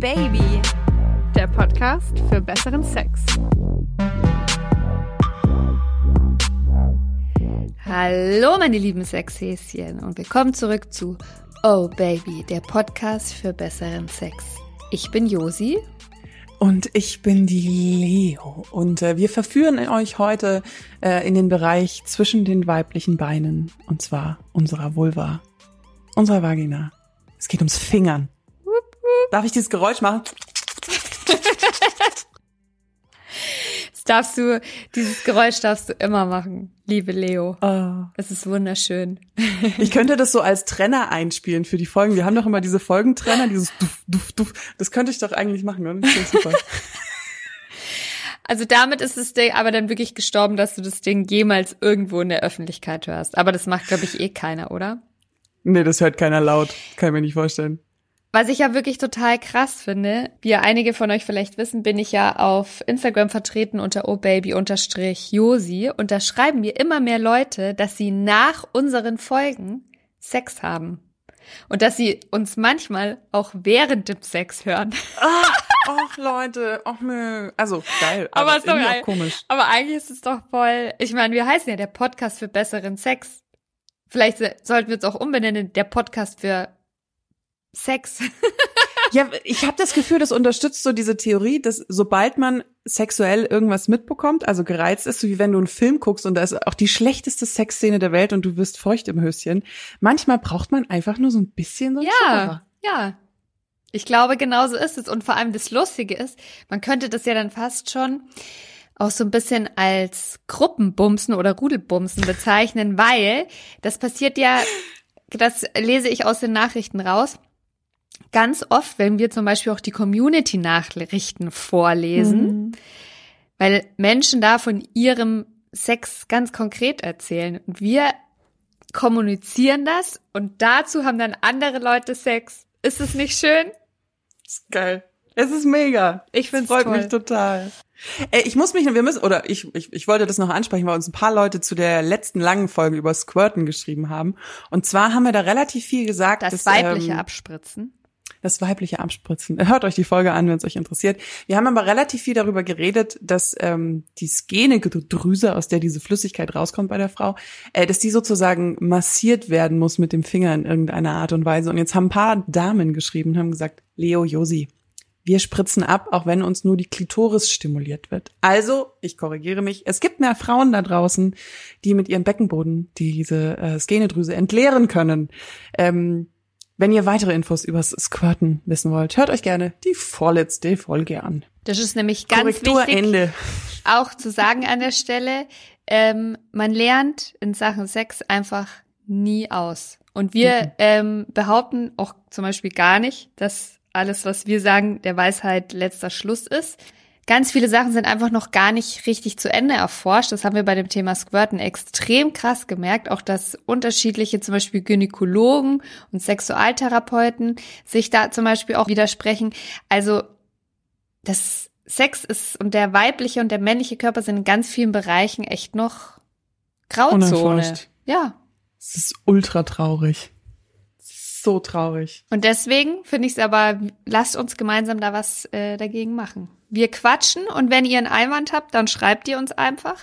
Baby, der Podcast für besseren Sex. Hallo meine lieben Sexhäschen und willkommen zurück zu Oh Baby, der Podcast für besseren Sex. Ich bin Josi. Und ich bin die Leo. Und äh, wir verführen euch heute äh, in den Bereich zwischen den weiblichen Beinen. Und zwar unserer Vulva, unserer Vagina. Es geht ums Fingern. Darf ich dieses Geräusch machen? Das darfst du, dieses Geräusch darfst du immer machen, liebe Leo. Oh. Es ist wunderschön. Ich könnte das so als Trenner einspielen für die Folgen. Wir haben doch immer diese Folgentrenner, dieses Duff, Duff, Duff. Das könnte ich doch eigentlich machen, oder? Super. Also damit ist das Ding aber dann wirklich gestorben, dass du das Ding jemals irgendwo in der Öffentlichkeit hörst. Aber das macht, glaube ich, eh keiner, oder? Nee, das hört keiner laut. Kann ich mir nicht vorstellen. Was ich ja wirklich total krass finde, wie ja einige von euch vielleicht wissen, bin ich ja auf Instagram vertreten unter obaby-josi und da schreiben mir immer mehr Leute, dass sie nach unseren Folgen Sex haben. Und dass sie uns manchmal auch während dem Sex hören. Ah, ach Leute, ach nö. Also geil, aber, Aber ist doch geil. komisch. Aber eigentlich ist es doch voll. Ich meine, wir heißen ja der Podcast für besseren Sex. Vielleicht sollten wir uns auch umbenennen, der Podcast für Sex. Ja, ich habe das Gefühl, das unterstützt so diese Theorie, dass sobald man sexuell irgendwas mitbekommt, also gereizt ist, so wie wenn du einen Film guckst und da ist auch die schlechteste Sexszene der Welt und du wirst feucht im Höschen. Manchmal braucht man einfach nur so ein bisschen so ein Schubber. Ja, ja. Ich glaube, genauso ist es. Und vor allem das Lustige ist, man könnte das ja dann fast schon auch so ein bisschen als Gruppenbumsen oder Rudelbumsen bezeichnen, weil das passiert ja, das lese ich aus den Nachrichten raus, ganz oft, wenn wir zum Beispiel auch die Community-Nachrichten vorlesen, Mhm. weil Menschen da von ihrem Sex ganz konkret erzählen. Und wir kommunizieren das und dazu haben dann andere Leute Sex. Ist es nicht schön? ist geil. Es ist mega. Ich find's Freut toll. mich total. Ey, ich muss mich, wir müssen, oder ich, ich, ich wollte das noch ansprechen, weil uns ein paar Leute zu der letzten langen Folge über Squirten geschrieben haben. Und zwar haben wir da relativ viel gesagt. Das dass, weibliche ähm, Abspritzen. Das weibliche Abspritzen. Hört euch die Folge an, wenn es euch interessiert. Wir haben aber relativ viel darüber geredet, dass ähm, die Skenedrüse, aus der diese Flüssigkeit rauskommt bei der Frau, äh, dass die sozusagen massiert werden muss mit dem Finger in irgendeiner Art und Weise. Und jetzt haben ein paar Damen geschrieben und haben gesagt, Leo Josi, wir spritzen ab, auch wenn uns nur die Klitoris stimuliert wird. Also, ich korrigiere mich, es gibt mehr Frauen da draußen, die mit ihrem Beckenboden diese äh, Skenedrüse entleeren können. Ähm, wenn ihr weitere Infos übers Squirten wissen wollt, hört euch gerne die vorletzte Folge an. Das ist nämlich ganz Korrektur wichtig, Ende. auch zu sagen an der Stelle. Ähm, man lernt in Sachen Sex einfach nie aus. Und wir ähm, behaupten auch zum Beispiel gar nicht, dass alles, was wir sagen, der Weisheit letzter Schluss ist. Ganz viele Sachen sind einfach noch gar nicht richtig zu Ende erforscht. Das haben wir bei dem Thema Squirten extrem krass gemerkt. Auch dass unterschiedliche zum Beispiel Gynäkologen und Sexualtherapeuten sich da zum Beispiel auch widersprechen. Also das Sex ist und der weibliche und der männliche Körper sind in ganz vielen Bereichen echt noch Grauzone. Unerforscht. Ja. Es ist ultra traurig. Ist so traurig. Und deswegen finde ich es aber, lasst uns gemeinsam da was äh, dagegen machen. Wir quatschen und wenn ihr einen Einwand habt, dann schreibt ihr uns einfach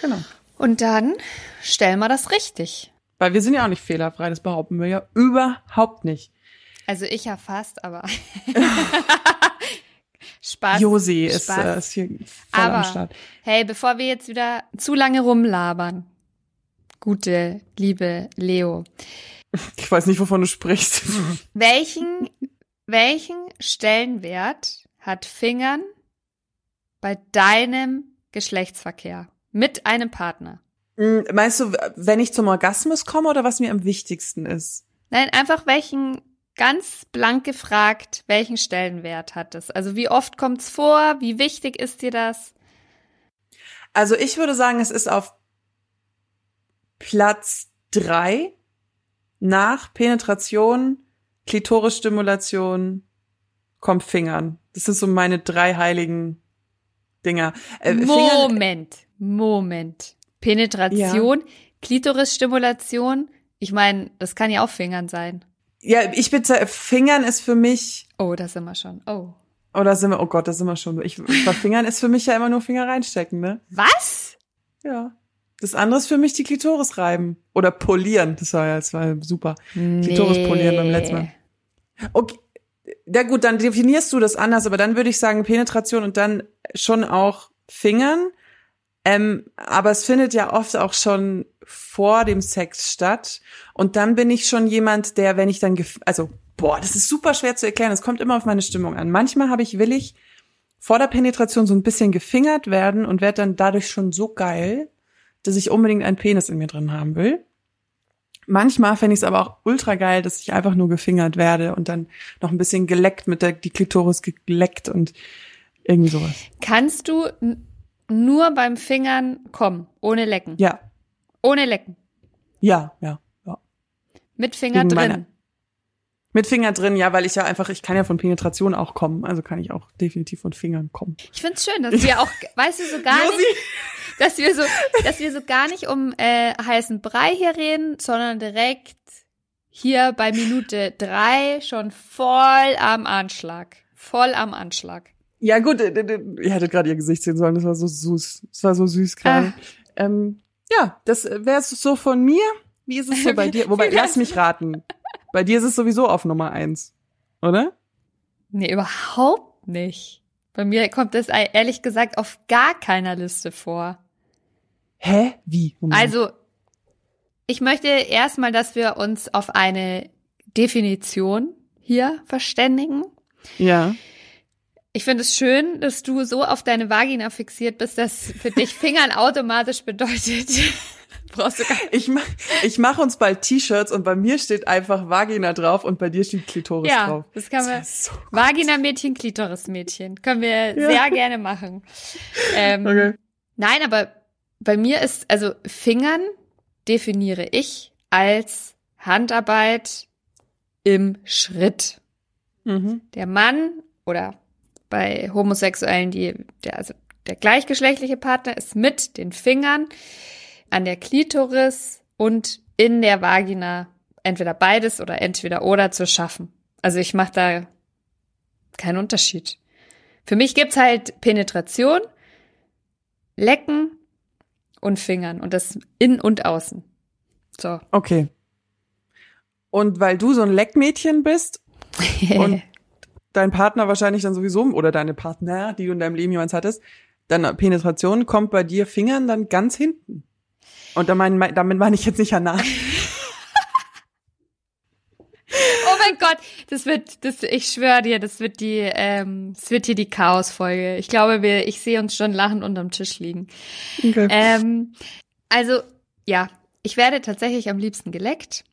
Genau. und dann stellen wir das richtig. Weil wir sind ja auch nicht fehlerfrei, das behaupten wir ja überhaupt nicht. Also ich ja fast, aber Spaß. Josi ist, Spaß. äh, ist hier voll Aber am Start. hey, bevor wir jetzt wieder zu lange rumlabern, gute, liebe Leo, Ich weiß nicht, wovon du sprichst. welchen, welchen Stellenwert hat Fingern bei deinem Geschlechtsverkehr mit einem Partner? Mm, Meinst du, wenn ich zum Orgasmus komme oder was mir am wichtigsten ist? Nein, einfach welchen, ganz blank gefragt, welchen Stellenwert hat es? Also wie oft kommt's vor? Wie wichtig ist dir das? Also ich würde sagen, es ist auf Platz drei nach Penetration, Klitorisstimulation, kommt Fingern. Das sind so meine drei heiligen Dinger. Äh, Fingern, Moment, Moment. Penetration, Klitorisstimulation. Ich meine, das kann ja auch Fingern sein. Ja, ich bitte, Fingern ist für mich, Oh, da sind wir schon. Oh. oder sind wir, oh Gott, da sind wir schon. Ich, bei Fingern ist für mich ja immer nur Finger reinstecken, ne? Was? Ja. Das andere ist für mich die Klitoris reiben. Oder polieren. Das war ja, das war super. Klitoris polieren beim letzten Mal. Okay. Ja gut, dann definierst du das anders, aber dann würde ich sagen Penetration und dann schon auch Fingern. Ähm, aber es findet ja oft auch schon vor dem Sex statt. Und dann bin ich schon jemand, der, wenn ich dann, also, boah, das ist super schwer zu erklären. Es kommt immer auf meine Stimmung an. Manchmal habe ich, will ich vor der Penetration so ein bisschen gefingert werden und werde dann dadurch schon so geil, dass ich unbedingt einen Penis in mir drin haben will. Manchmal fände ich es aber auch ultra geil, dass ich einfach nur gefingert werde und dann noch ein bisschen geleckt mit der die Klitoris geleckt und irgendwie sowas. Kannst du nur beim Fingern kommen, ohne lecken? Ja, Ohne lecken. ja, ja, ja. Mit Finger Gegen drin. Mit Finger drin, ja, weil ich ja einfach, ich kann ja von Penetration auch kommen, also kann ich auch definitiv von Fingern kommen. Ich find's schön, dass wir auch, weißt du, so gar Josi. nicht, dass wir so, dass wir so gar nicht um äh, heißen Brei hier reden, sondern direkt hier bei Minute drei schon voll am Anschlag. Voll am Anschlag. Ja, gut, äh, äh, ihr hättet gerade ihr Gesicht sehen sollen, das war so süß. Das war so süß gerade. Ähm, ja, das wäre es so von mir. Wie ist es so bei dir? Wobei, lass mich raten. Bei dir ist es sowieso auf Nummer eins, oder? Nee, überhaupt nicht. Bei mir kommt das e- ehrlich gesagt auf gar keiner Liste vor. Hä? Wie? Moment. Also, ich möchte erstmal, dass wir uns auf eine Definition hier verständigen. Ja. Ich finde es schön, dass du so auf deine Vagina fixiert bist, dass für dich Fingern automatisch bedeutet, brauchst du gar Ich mach, ich mach uns bald T-Shirts und bei mir steht einfach Vagina drauf und bei dir steht Klitoris Ja, drauf. das kann man. So Vagina-Mädchen, Klitoris-Mädchen. Können wir Ja. sehr gerne machen. Ähm, okay. Nein, aber bei mir ist, also Fingern definiere ich als Handarbeit im Schritt. Mhm. Der Mann oder bei Homosexuellen, die, der, also der gleichgeschlechtliche Partner ist mit den Fingern an der Klitoris und in der Vagina entweder beides oder entweder oder zu schaffen. Also ich mache da keinen Unterschied. Für mich gibt's halt Penetration, Lecken und Fingern und das in und außen. So. Okay. Und weil du so ein Leckmädchen bist und dein Partner wahrscheinlich dann sowieso oder deine Partner, die du in deinem Leben jemals hattest, dann Penetration kommt bei dir Fingern dann ganz hinten. Und da mein, damit meine ich jetzt nicht anal. Oh mein Gott, das wird, das, ich schwöre dir, das wird die, ähm, das wird hier die Chaos-Folge. Ich glaube, wir, ich sehe uns schon lachend unterm Tisch liegen. Okay. Ähm, also, ja, ich werde tatsächlich am liebsten geleckt.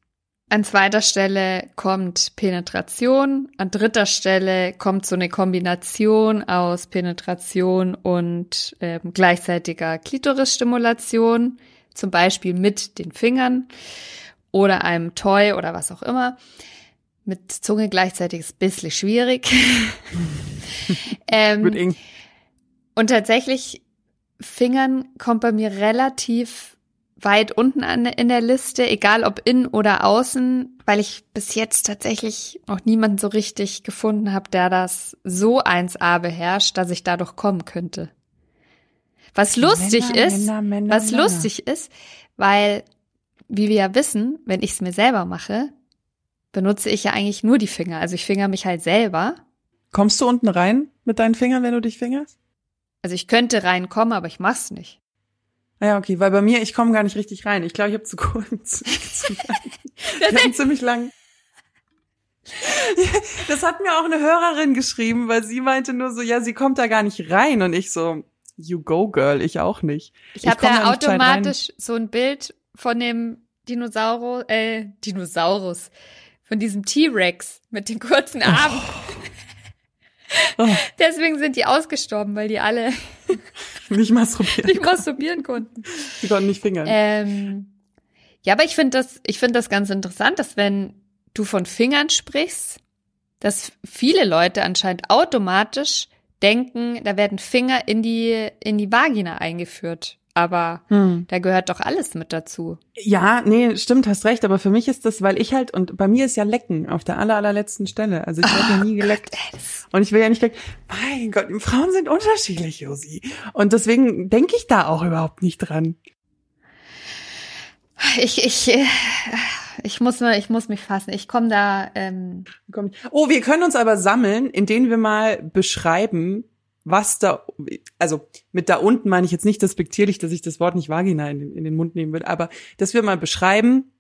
An zweiter Stelle kommt Penetration. An dritter Stelle kommt so eine Kombination aus Penetration und ähm, gleichzeitiger Klitorisstimulation, zum Beispiel mit den Fingern oder einem Toy oder was auch immer. Mit Zunge gleichzeitig ist ein bisschen schwierig. ähm, Wird eng. und tatsächlich, Fingern kommt bei mir relativ weit unten an, in der Liste, egal ob in oder außen, weil ich bis jetzt tatsächlich noch niemanden so richtig gefunden habe, der das so 1A beherrscht, dass ich dadurch kommen könnte. Was lustig Männer, ist, Männer, Männer, was lustig ist, weil, wie wir ja wissen, wenn ich es mir selber mache, benutze ich ja eigentlich nur die Finger. Also ich finger mich halt selber. Kommst du unten rein mit deinen Fingern, wenn du dich fingerst? Also ich könnte reinkommen, aber ich mach's nicht. Ah Ja, okay, weil bei mir, ich komme gar nicht richtig rein. Ich glaube, ich habe zu kurz. zu. Ich hab ziemlich lang. Das hat mir auch eine Hörerin geschrieben, weil sie meinte nur so, ja, sie kommt da gar nicht rein und ich so, you go girl, ich auch nicht. Ich habe komm da automatisch so ein Bild von dem Dinosaurus, äh, Dinosaurus, von diesem T-Rex mit den kurzen Armen. Oh, Deswegen sind die ausgestorben, weil die alle nicht masturbieren. nicht masturbieren konnten. Sie konnten nicht fingern. Ähm, ja, aber ich finde das, ich finde das ganz interessant, dass wenn du von Fingern sprichst, dass viele Leute anscheinend automatisch denken, da werden Finger in die, in die Vagina eingeführt. Aber Hm. da gehört doch alles mit dazu. Ja, nee, stimmt, hast recht, aber für mich ist das, weil ich halt, und bei mir ist ja Lecken auf der aller, allerletzten Stelle. Also ich werde ja nie geleckt. Das- Und ich will ja nicht lecken. Mein Gott, Frauen sind unterschiedlich, Josi. Und deswegen denke ich da auch überhaupt nicht dran. Ich, ich, äh, ich muss mir, ich muss mich fassen. Ich komme da, ähm. Oh, wir können uns aber sammeln, indem wir mal beschreiben, was da, also mit da unten meine ich jetzt nicht despektierlich, dass ich das Wort nicht Vagina in den, in den Mund nehmen will, aber dass wir mal beschreiben,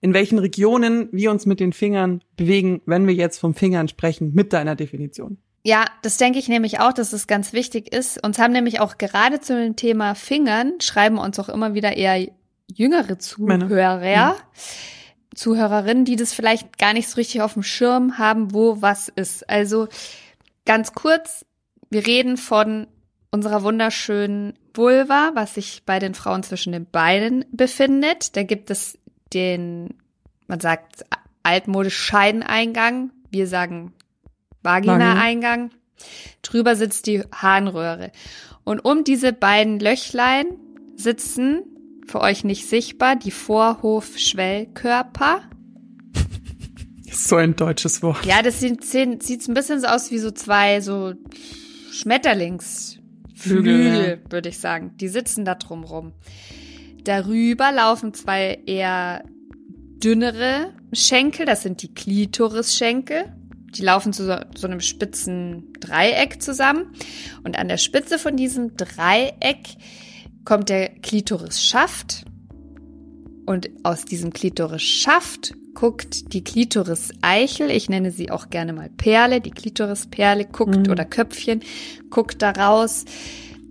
in welchen Regionen wir uns mit den Fingern bewegen, wenn wir jetzt vom Fingern sprechen, mit deiner Definition. Ja, das denke ich nämlich auch, dass es ganz wichtig ist. Uns haben nämlich auch gerade zu dem Thema Fingern, schreiben uns auch immer wieder eher jüngere. Zuhörer, Zuhörerinnen, die das vielleicht gar nicht so richtig auf dem Schirm haben, wo was ist. Also ganz kurz, wir reden von unserer wunderschönen Vulva, was sich bei den Frauen zwischen den Beinen befindet. Da gibt es den, man sagt altmodisch Scheideneingang. Wir sagen Vagina-Eingang. Drüber sitzt die Harnröhre. Und um diese beiden Löchlein sitzen, für euch nicht sichtbar, die Vorhof-Schwellkörper. So ein deutsches Wort. Ja, das sieht, sieht, ein bisschen so aus wie so zwei so Schmetterlingsflügel, Flügel, würde ich sagen. Die sitzen da drum rum. Darüber laufen zwei eher dünnere Schenkel, das sind die Klitorisschenkel. Die laufen zu so, so einem spitzen Dreieck zusammen. Und an der Spitze von diesem Dreieck kommt der Klitorisschaft. Und aus diesem Klitorisschaft guckt die Klitoris-Eichel, ich nenne sie auch gerne mal Perle, die Klitorisperle guckt Mhm. oder Köpfchen, guckt da raus.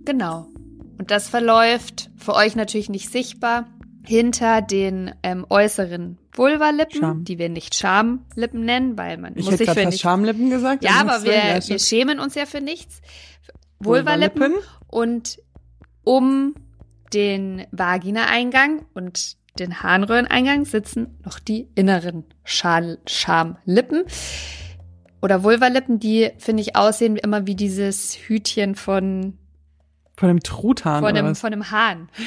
Genau. Und das verläuft für euch natürlich nicht sichtbar hinter den ähm, äußeren Vulvalippen, Scham. die wir nicht Schamlippen nennen, weil man Ich muss hätte sich für nichts Schamlippen gesagt. ja, aber wir, wir stimmt. schämen uns ja für nichts. Vulvalippen Vulvalippen. und um den Vagina-Eingang und den Harnröhreneingang sitzen noch die inneren Schal Schamlippen oder Vulvalippen, die finde ich aussehen immer wie dieses Hütchen von Von einem Truthahn von oder einem was? von einem Hahn.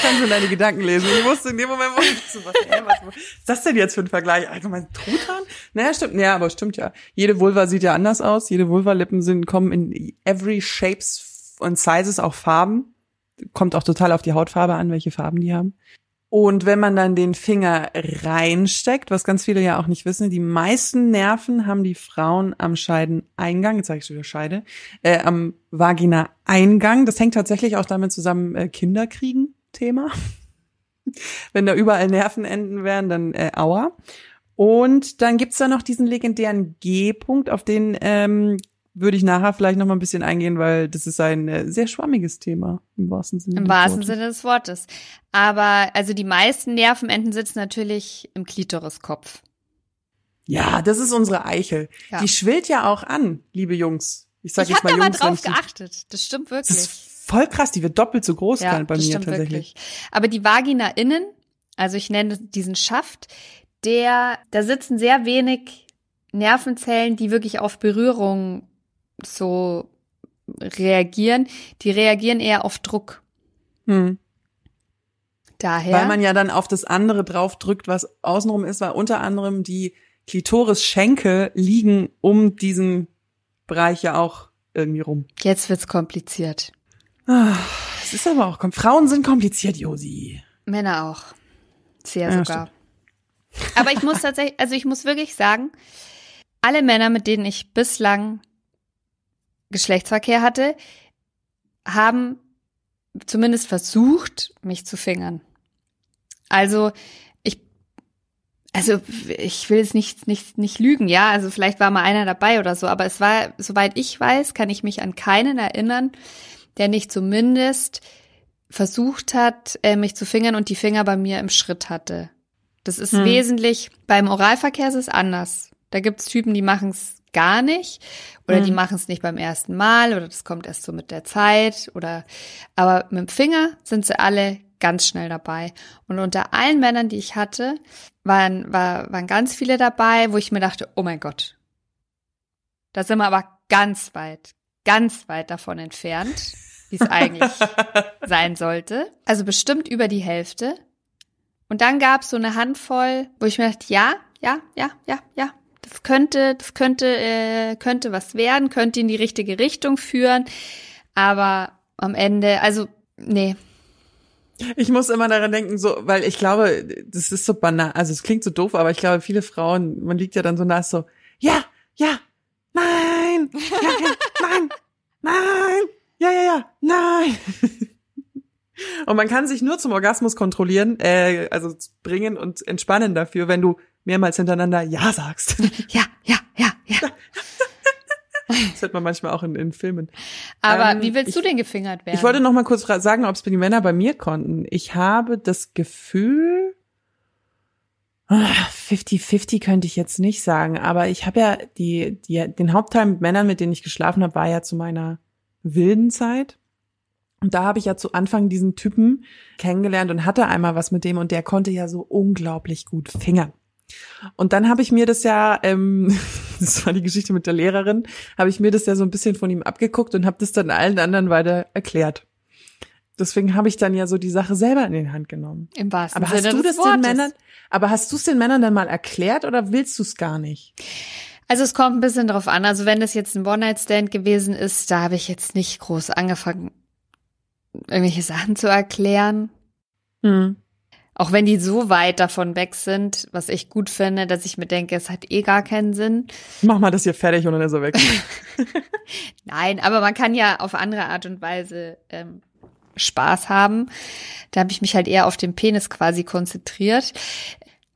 Kannst du deine Gedanken lesen? Ich wusste in dem Moment, wo ich so, was, ey, was, ist das denn jetzt für ein Vergleich? Allgemein Truthahn? Naja, stimmt. Ja, aber stimmt ja. Jede Vulva sieht ja anders aus. Jede Vulva-Lippen sind, kommen in every shapes und sizes, auch Farben. Kommt auch total auf die Hautfarbe an, welche Farben die haben. Und wenn man dann den Finger reinsteckt, was ganz viele ja auch nicht wissen, die meisten Nerven haben die Frauen am Scheideneingang, jetzt sage ich wieder Scheide, äh, am Vagina-Eingang. Das hängt tatsächlich auch damit zusammen, äh, Kinder kriegen, Thema. Wenn da überall Nervenenden wären, dann äh, aua. Und dann gibt's da noch diesen legendären G-Punkt, auf den ähm, würde ich nachher vielleicht noch mal ein bisschen eingehen, weil das ist ein äh, sehr schwammiges Thema im wahrsten Sinne. Im des wahrsten Wortes. Sinne des Wortes. Aber also die meisten Nervenenden sitzen natürlich im Klitoriskopf. Ja, das ist unsere Eichel. Ja. Die schwillt ja auch an, liebe Jungs. Ich sag ich jetzt habe mal da mal Jungs, wenn drauf ich die- geachtet. Das stimmt Das wirklich. ist voll krass, die wird doppelt so groß ja, bei das mir tatsächlich. wirklich. Aber die Vagina innen, also ich nenne diesen Schaft, der, da sitzen sehr wenig Nervenzellen, die wirklich auf Berührung so reagieren. Die reagieren eher auf Druck. Hm. Daher. Weil man ja dann auf das andere drauf drückt, was außenrum ist, weil unter anderem die Klitoris-Schenkel liegen um diesen Bereich ja auch irgendwie rum. jetzt wird's kompliziert. Ah, Es ist aber auch, Frauen sind kompliziert, Josi. Männer auch. Sehr Ja, sogar. Aber ich muss tatsächlich, also ich muss wirklich sagen, alle Männer, mit denen ich bislang Geschlechtsverkehr hatte, haben zumindest versucht, mich zu fingern. Also ich, also ich will jetzt nicht, nicht, nicht lügen, ja, also vielleicht war mal einer dabei oder so, aber es war, soweit ich weiß, kann ich mich an keinen erinnern, der nicht zumindest versucht hat, äh, mich zu fingern und die Finger bei mir im Schritt hatte. Das ist Hm. wesentlich, beim Oralverkehr ist es anders. Da gibt's Typen, die machen es gar nicht oder die Hm. machen es nicht beim ersten Mal oder das kommt erst so mit der Zeit oder aber mit dem Finger sind sie alle ganz schnell dabei. Und unter allen Männern, die ich hatte, waren, war, waren ganz viele dabei, wo ich mir dachte, oh mein Gott, da sind wir aber ganz weit, ganz weit davon entfernt. wie es eigentlich sein sollte. Also bestimmt über die Hälfte. Und dann gab es so eine Handvoll, wo ich mir dachte, ja, ja, ja, ja, ja, das könnte, das könnte, äh, könnte was werden, könnte in die richtige Richtung führen. Aber am Ende, also, nee. Ich muss immer daran denken, so, weil ich glaube, das ist so banal, also es klingt so doof, aber ich glaube, viele Frauen, man liegt ja dann so nah, so, ja, ja, nein, ja, ja, nein, nein, ja, ja, ja, nein. Und man kann sich nur zum Orgasmus kontrollieren, äh, also bringen und entspannen dafür, wenn du mehrmals hintereinander Ja sagst. Ja, ja, ja, ja. Das hört man manchmal auch in, in Filmen. Aber Ähm, wie willst ich- du denn gefingert werden? Ich wollte noch mal kurz sagen, ob es die Männer bei mir konnten. Ich habe das Gefühl, ah, 50-50 könnte ich jetzt nicht sagen, aber ich habe ja die, die, den Hauptteil mit Männern, mit denen ich geschlafen habe, war ja zu meiner wilden Zeit. Und da habe ich ja zu Anfang diesen Typen kennengelernt und hatte einmal was mit dem und der konnte ja so unglaublich gut fingern. Und dann habe ich mir das ja, ähm, das war die Geschichte mit der Lehrerin, habe ich mir das ja so ein bisschen von ihm abgeguckt und habe das dann allen anderen weiter erklärt. Deswegen habe ich dann ja so die Sache selber in die Hand genommen. Im wahrsten Aber hast Sinne du des das den. Männern, aber hast du es den Männern dann mal erklärt oder willst du es gar nicht? Also es kommt ein bisschen drauf an. Also wenn das jetzt ein One-Night-Stand gewesen ist, da habe ich jetzt nicht groß angefangen, irgendwelche Sachen zu erklären. Hm. Auch wenn die so weit davon weg sind, was ich gut finde, dass ich mir denke, es hat eh gar keinen Sinn. Mach mal das hier fertig und dann ist er weg. Nein, aber man kann ja auf andere Art und Weise ähm, Spaß haben. Da habe ich mich halt eher auf den Penis quasi konzentriert.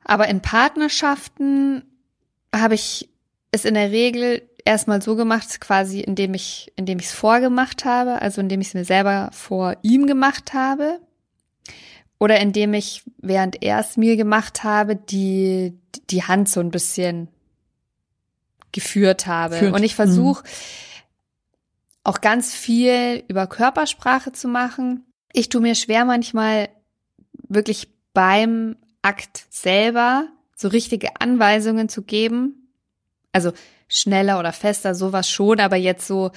Aber in Partnerschaften habe ich es in der Regel erstmal so gemacht, quasi indem ich, indem ich es vorgemacht habe, also indem ich es mir selber vor ihm gemacht habe. Oder indem ich, während er es mir gemacht habe, die, die Hand so ein bisschen geführt habe. Führt. Und ich versuche auch ganz viel über Körpersprache zu machen. Ich tue mir schwer manchmal wirklich beim Akt selber so richtige Anweisungen zu geben. Also schneller oder fester, sowas schon, aber jetzt so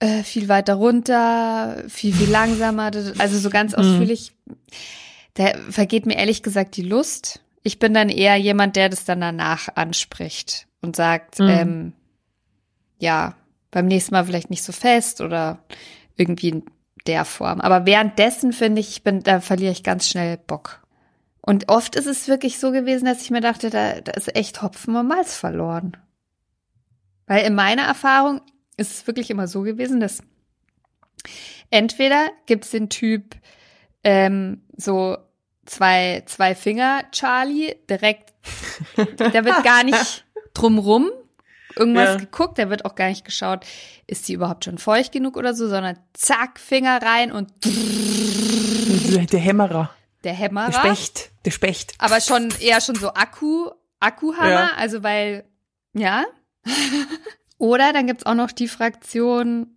äh, viel weiter runter, viel, viel langsamer, also so ganz Mhm. ausführlich. Da vergeht mir ehrlich gesagt die Lust. Ich bin dann eher jemand, der das dann danach anspricht und sagt, Mhm. ähm, ja, beim nächsten Mal vielleicht nicht so fest oder irgendwie in der Form. Aber währenddessen finde ich, ich bin, da verliere ich ganz schnell Bock. Und oft ist es wirklich so gewesen, dass ich mir dachte, da, da ist echt Hopfen und Malz verloren. Weil in meiner Erfahrung ist es wirklich immer so gewesen, dass entweder gibt's den Typ ähm, so zwei, zwei Finger Charlie direkt, der wird gar nicht drumrum irgendwas Ja. geguckt, der wird auch gar nicht geschaut, ist die überhaupt schon feucht genug oder so, sondern zack, Finger rein und Der Hämmerer. der Der Hämmerer. Specht. Der Specht. Aber schon eher schon so Akku, Akkuhammer, Ja. also weil, ja. Oder dann gibt's auch noch die Fraktion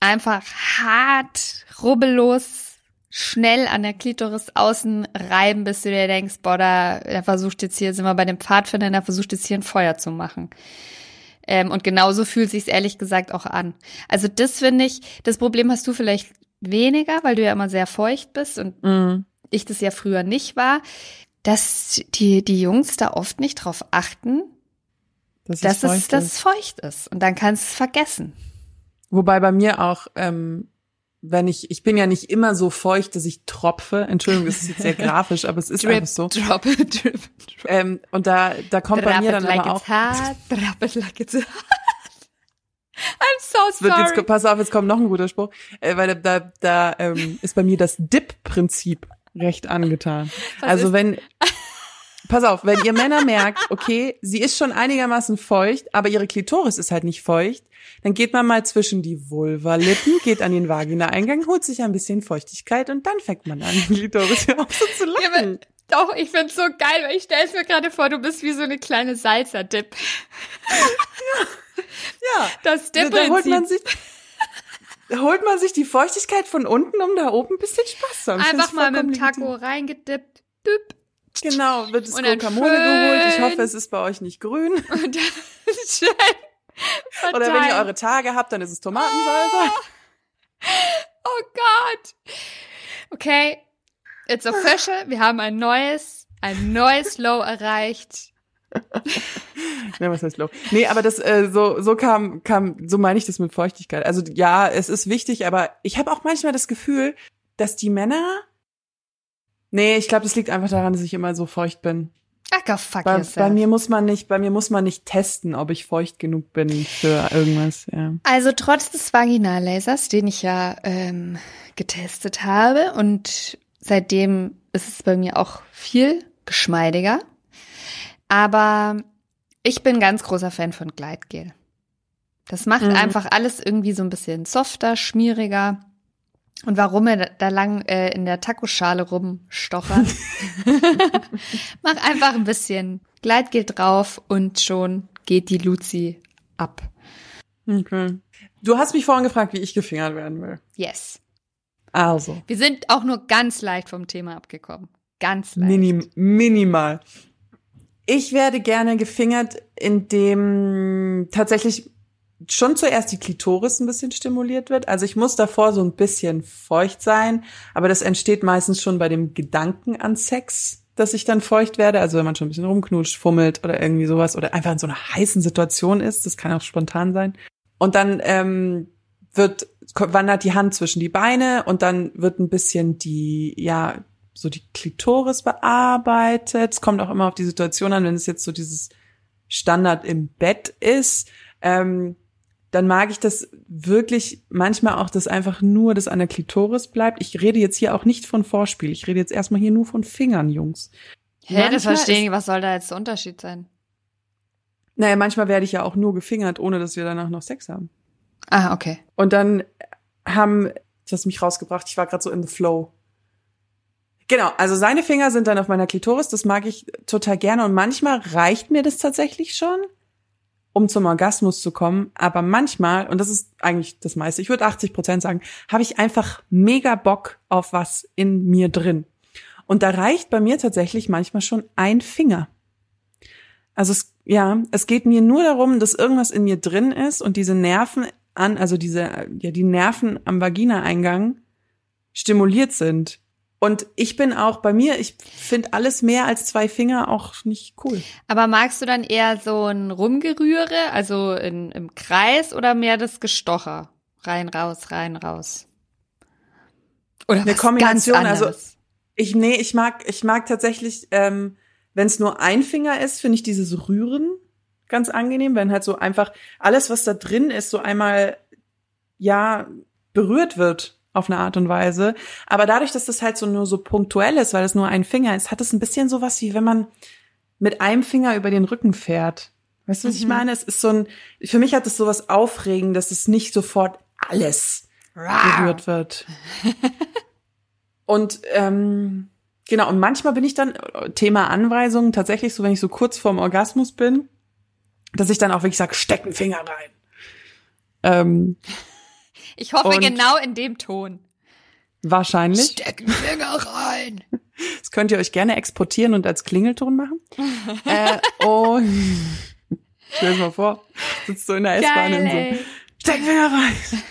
einfach hart, rubbellos, schnell an der Klitoris außen reiben, bis du dir denkst, boah, da, der versucht jetzt hier, sind wir bei dem Pfadfinder, der versucht jetzt hier ein Feuer zu machen. Ähm, und genauso fühlt sich's ehrlich gesagt auch an. Also das finde ich, das Problem hast du vielleicht weniger, weil du ja immer sehr feucht bist und Mhm. ich das ja früher nicht war, dass die, die Jungs da oft nicht drauf achten, Das dass feucht es das feucht ist. Und dann kannst du es vergessen. Wobei bei mir auch, ähm, wenn ich, ich bin ja nicht immer so feucht, dass ich tropfe. Entschuldigung, das ist jetzt sehr grafisch, aber es ist einfach so. drop drip, drop. Ähm, und da, da kommt bei Drop mir it dann like aber auch. hot, drop it like it's hot. I'm so Es sorry. jetzt, pass auf, jetzt kommt noch ein guter Spruch, äh, weil da, da, da ähm, ist bei mir das Dip-Prinzip recht angetan. Was also ist- wenn, pass auf, wenn ihr Männer merkt, okay, sie ist schon einigermaßen feucht, aber ihre Klitoris ist halt nicht feucht, dann geht man mal zwischen die Vulvalippen, geht an den Vagina-Eingang, holt sich ein bisschen Feuchtigkeit und dann fängt man an, die Klitoris hör auf so zu Ja, lachen. Doch, ich find's so geil, weil ich stell's mir gerade vor, du bist wie so eine kleine Salsa-Dip. Ja, Das da, da holt man sich, holt man sich die Feuchtigkeit von unten, um da oben ein bisschen Spaß zu haben. Einfach mal mit dem Taco reingedippt. Düpp. Genau, wird dann Guacamole geholt. Ich hoffe, es ist bei euch nicht grün. Und dann schön. Oder wenn ihr eure Tage habt, dann ist es Tomatensalsa. Okay, it's official. Wir haben ein neues, ein neues Low erreicht. ja, was heißt Low? Nee, aber das äh, so so kam kam so meine ich das mit Feuchtigkeit. Also ja, es ist wichtig, aber ich habe auch manchmal das Gefühl, dass die Männer Nee, ich glaube, das liegt einfach daran, dass ich immer so feucht bin. Go fuck Bei, yourself. bei mir muss man nicht, bei mir muss man nicht testen, ob ich feucht genug bin für irgendwas. Ja. Also trotz des Vaginallasers, den ich ja ähm, getestet habe und seitdem ist es bei mir auch viel geschmeidiger. Aber ich bin ganz großer Fan von Gleitgel. Das macht Mhm. einfach alles irgendwie so ein bisschen softer, schmieriger. Und warum wir da- lang äh, in der Tacoschale rumstochern? Mach einfach ein bisschen Gleitgel drauf und schon geht die Luzi ab. Okay. Du hast mich vorhin gefragt, wie ich gefingert werden will. Yes. Also, Wir sind auch nur ganz leicht vom Thema abgekommen. Ganz leicht. minim, minimal. Ich werde gerne gefingert, indem tatsächlich schon zuerst die Klitoris ein bisschen stimuliert wird. Also ich muss davor so ein bisschen feucht sein, aber das entsteht meistens schon bei dem Gedanken an Sex, dass ich dann feucht werde. Also wenn man schon ein bisschen rumknutscht, fummelt oder irgendwie sowas oder einfach in so einer heißen Situation ist, das kann auch spontan sein. Und dann ähm, wird wandert die Hand zwischen die Beine und dann wird ein bisschen die ja so die Klitoris bearbeitet. Es kommt auch immer auf die Situation an, wenn es jetzt so dieses Standard im Bett ist, ähm, dann mag ich das wirklich manchmal auch, dass einfach nur das an der Klitoris bleibt. Ich rede jetzt hier auch nicht von Vorspiel. Ich rede jetzt erstmal hier nur von Fingern, Jungs. Hä, das Manchmal verstehe ich. Was soll da jetzt der Unterschied sein? Naja, manchmal werde ich ja auch nur gefingert, ohne dass wir danach noch Sex haben. Ah, okay. Und dann haben, das hat mich rausgebracht, ich war gerade so in the flow. Genau, also seine Finger sind dann auf meiner Klitoris, das mag ich total gerne und manchmal reicht mir das tatsächlich schon, um zum Orgasmus zu kommen, aber manchmal, und das ist eigentlich das meiste, ich würde 80 Prozent sagen, habe ich einfach mega Bock auf was in mir drin. Und da reicht bei mir tatsächlich manchmal schon ein Finger. Also es, ja, es geht mir nur darum, dass irgendwas in mir drin ist und diese Nerven an, also diese, ja, die Nerven am Vaginaeingang stimuliert sind. Und ich bin auch bei mir, ich finde alles mehr als zwei Finger auch nicht cool. Aber magst du dann eher so ein Rumgerühre, also in, im Kreis oder mehr das Gestocher? Rein, raus, rein, raus. Oder Eine Kombination, also-. Ich, nee, ich mag, ich mag tatsächlich, ähm, wenn es nur ein Finger ist, finde ich dieses Rühren ganz angenehm, wenn halt so einfach alles, was da drin ist, so einmal, ja, berührt wird auf eine Art und Weise. Aber dadurch, dass das halt so nur so punktuell ist, weil es nur ein Finger ist, hat es ein bisschen sowas wie wenn man mit einem Finger über den Rücken fährt. Weißt du, was ich Mhm. meine? Es ist so ein, für mich hat es sowas aufregend, dass es nicht sofort alles berührt wird. und ähm, genau, und manchmal bin ich dann, Thema Anweisungen, tatsächlich so, wenn ich so kurz vorm Orgasmus bin, dass ich dann auch wirklich sage, steck einen Finger rein. Ähm, Ich hoffe Und- genau in dem Ton. wahrscheinlich. Steck den Finger rein. Das könnt ihr euch gerne exportieren und als Klingelton machen. äh, und stell dir mal vor, sitzt du in der S-Bahn und so. ey. Steck den Finger rein.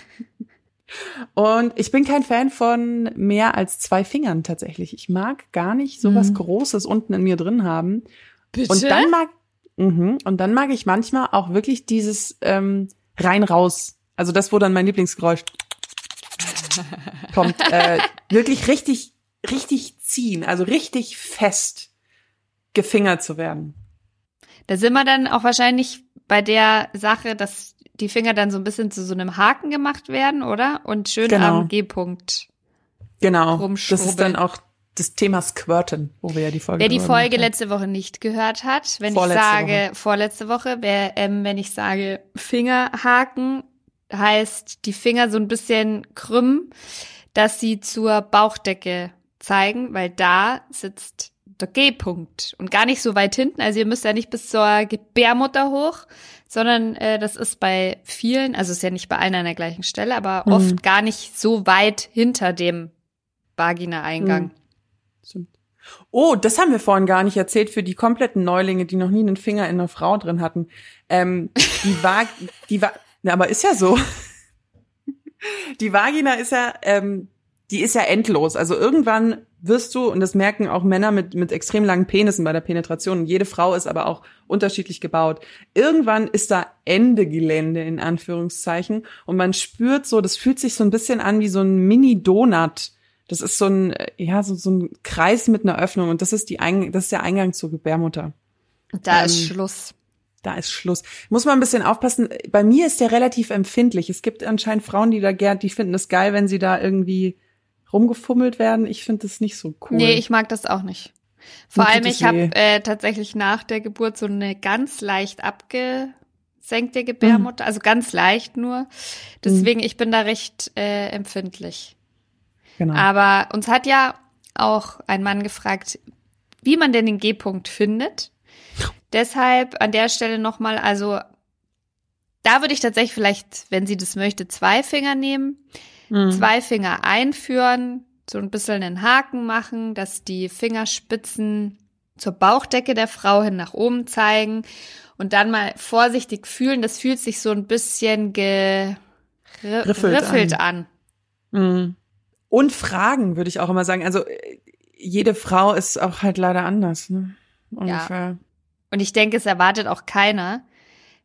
Und ich bin kein Fan von mehr als zwei Fingern tatsächlich. Ich mag gar nicht sowas Mhm. Großes unten in mir drin haben. Bitte? Und dann mag mhm, und dann mag ich manchmal auch wirklich dieses ähm, rein raus. Also das, wo dann mein Lieblingsgeräusch kommt, äh, wirklich richtig, richtig ziehen, also richtig fest gefingert zu werden. Da sind wir dann auch wahrscheinlich bei der Sache, dass die Finger dann so ein bisschen zu so einem Haken gemacht werden, oder? Und schön Genau. am G-Punkt. Genau. Das ist dann auch das Thema Squirten, wo wir ja die Folge. Wer die Folge haben. letzte Woche nicht gehört hat, wenn Vorletzte ich sage, vorletzte Woche, wer, ähm, wenn ich sage Fingerhaken, heißt die Finger so ein bisschen krümmen, dass sie zur Bauchdecke zeigen, weil da sitzt der G-Punkt und gar nicht so weit hinten. Also ihr müsst ja nicht bis zur Gebärmutter hoch, sondern äh, das ist bei vielen, also ist ja nicht bei allen an der gleichen Stelle, aber Mhm. oft gar nicht so weit hinter dem Vagina-Eingang. Mhm. Stimmt. Oh, das haben wir vorhin gar nicht erzählt für die kompletten Neulinge, die noch nie einen Finger in einer Frau drin hatten. Ähm, die Va ja, aber ist ja so. Die Vagina ist ja ähm, die ist ja endlos. Also irgendwann wirst du, und das merken auch Männer mit, mit extrem langen Penissen bei der Penetration, und jede Frau ist aber auch unterschiedlich gebaut. Irgendwann ist da Ende Gelände, in Anführungszeichen, und man spürt so, das fühlt sich so ein bisschen an wie so ein Mini-Donut. Das ist so ein, ja, so, so ein Kreis mit einer Öffnung, und das ist die Eing das ist der Eingang zur Gebärmutter. Da Ähm, ist Schluss. Da ist Schluss. Muss man ein bisschen aufpassen. Bei mir ist der relativ empfindlich. Es gibt anscheinend Frauen, die da gern, die finden es geil, wenn sie da irgendwie rumgefummelt werden. Ich finde das nicht so cool. Nee, ich mag das auch nicht. Vor allem, ich habe äh, tatsächlich nach der Geburt so eine ganz leicht abgesenkte Gebärmutter, also ganz leicht nur. Deswegen, ich bin da recht äh, empfindlich. genau. Aber uns hat ja auch ein Mann gefragt, wie man denn den G-Punkt findet. Deshalb an der Stelle nochmal, also da würde ich tatsächlich vielleicht, wenn sie das möchte, zwei Finger nehmen, Mhm. zwei Finger einführen, so ein bisschen einen Haken machen, dass die Fingerspitzen zur Bauchdecke der Frau hin nach oben zeigen und dann mal vorsichtig fühlen. Das fühlt sich so ein bisschen Riffelt geriffelt an. Mhm. Und Fragen, würde ich auch immer sagen. Also jede Frau ist auch halt leider anders. Ne? Ungefähr. Und ich denke, es erwartet auch keiner,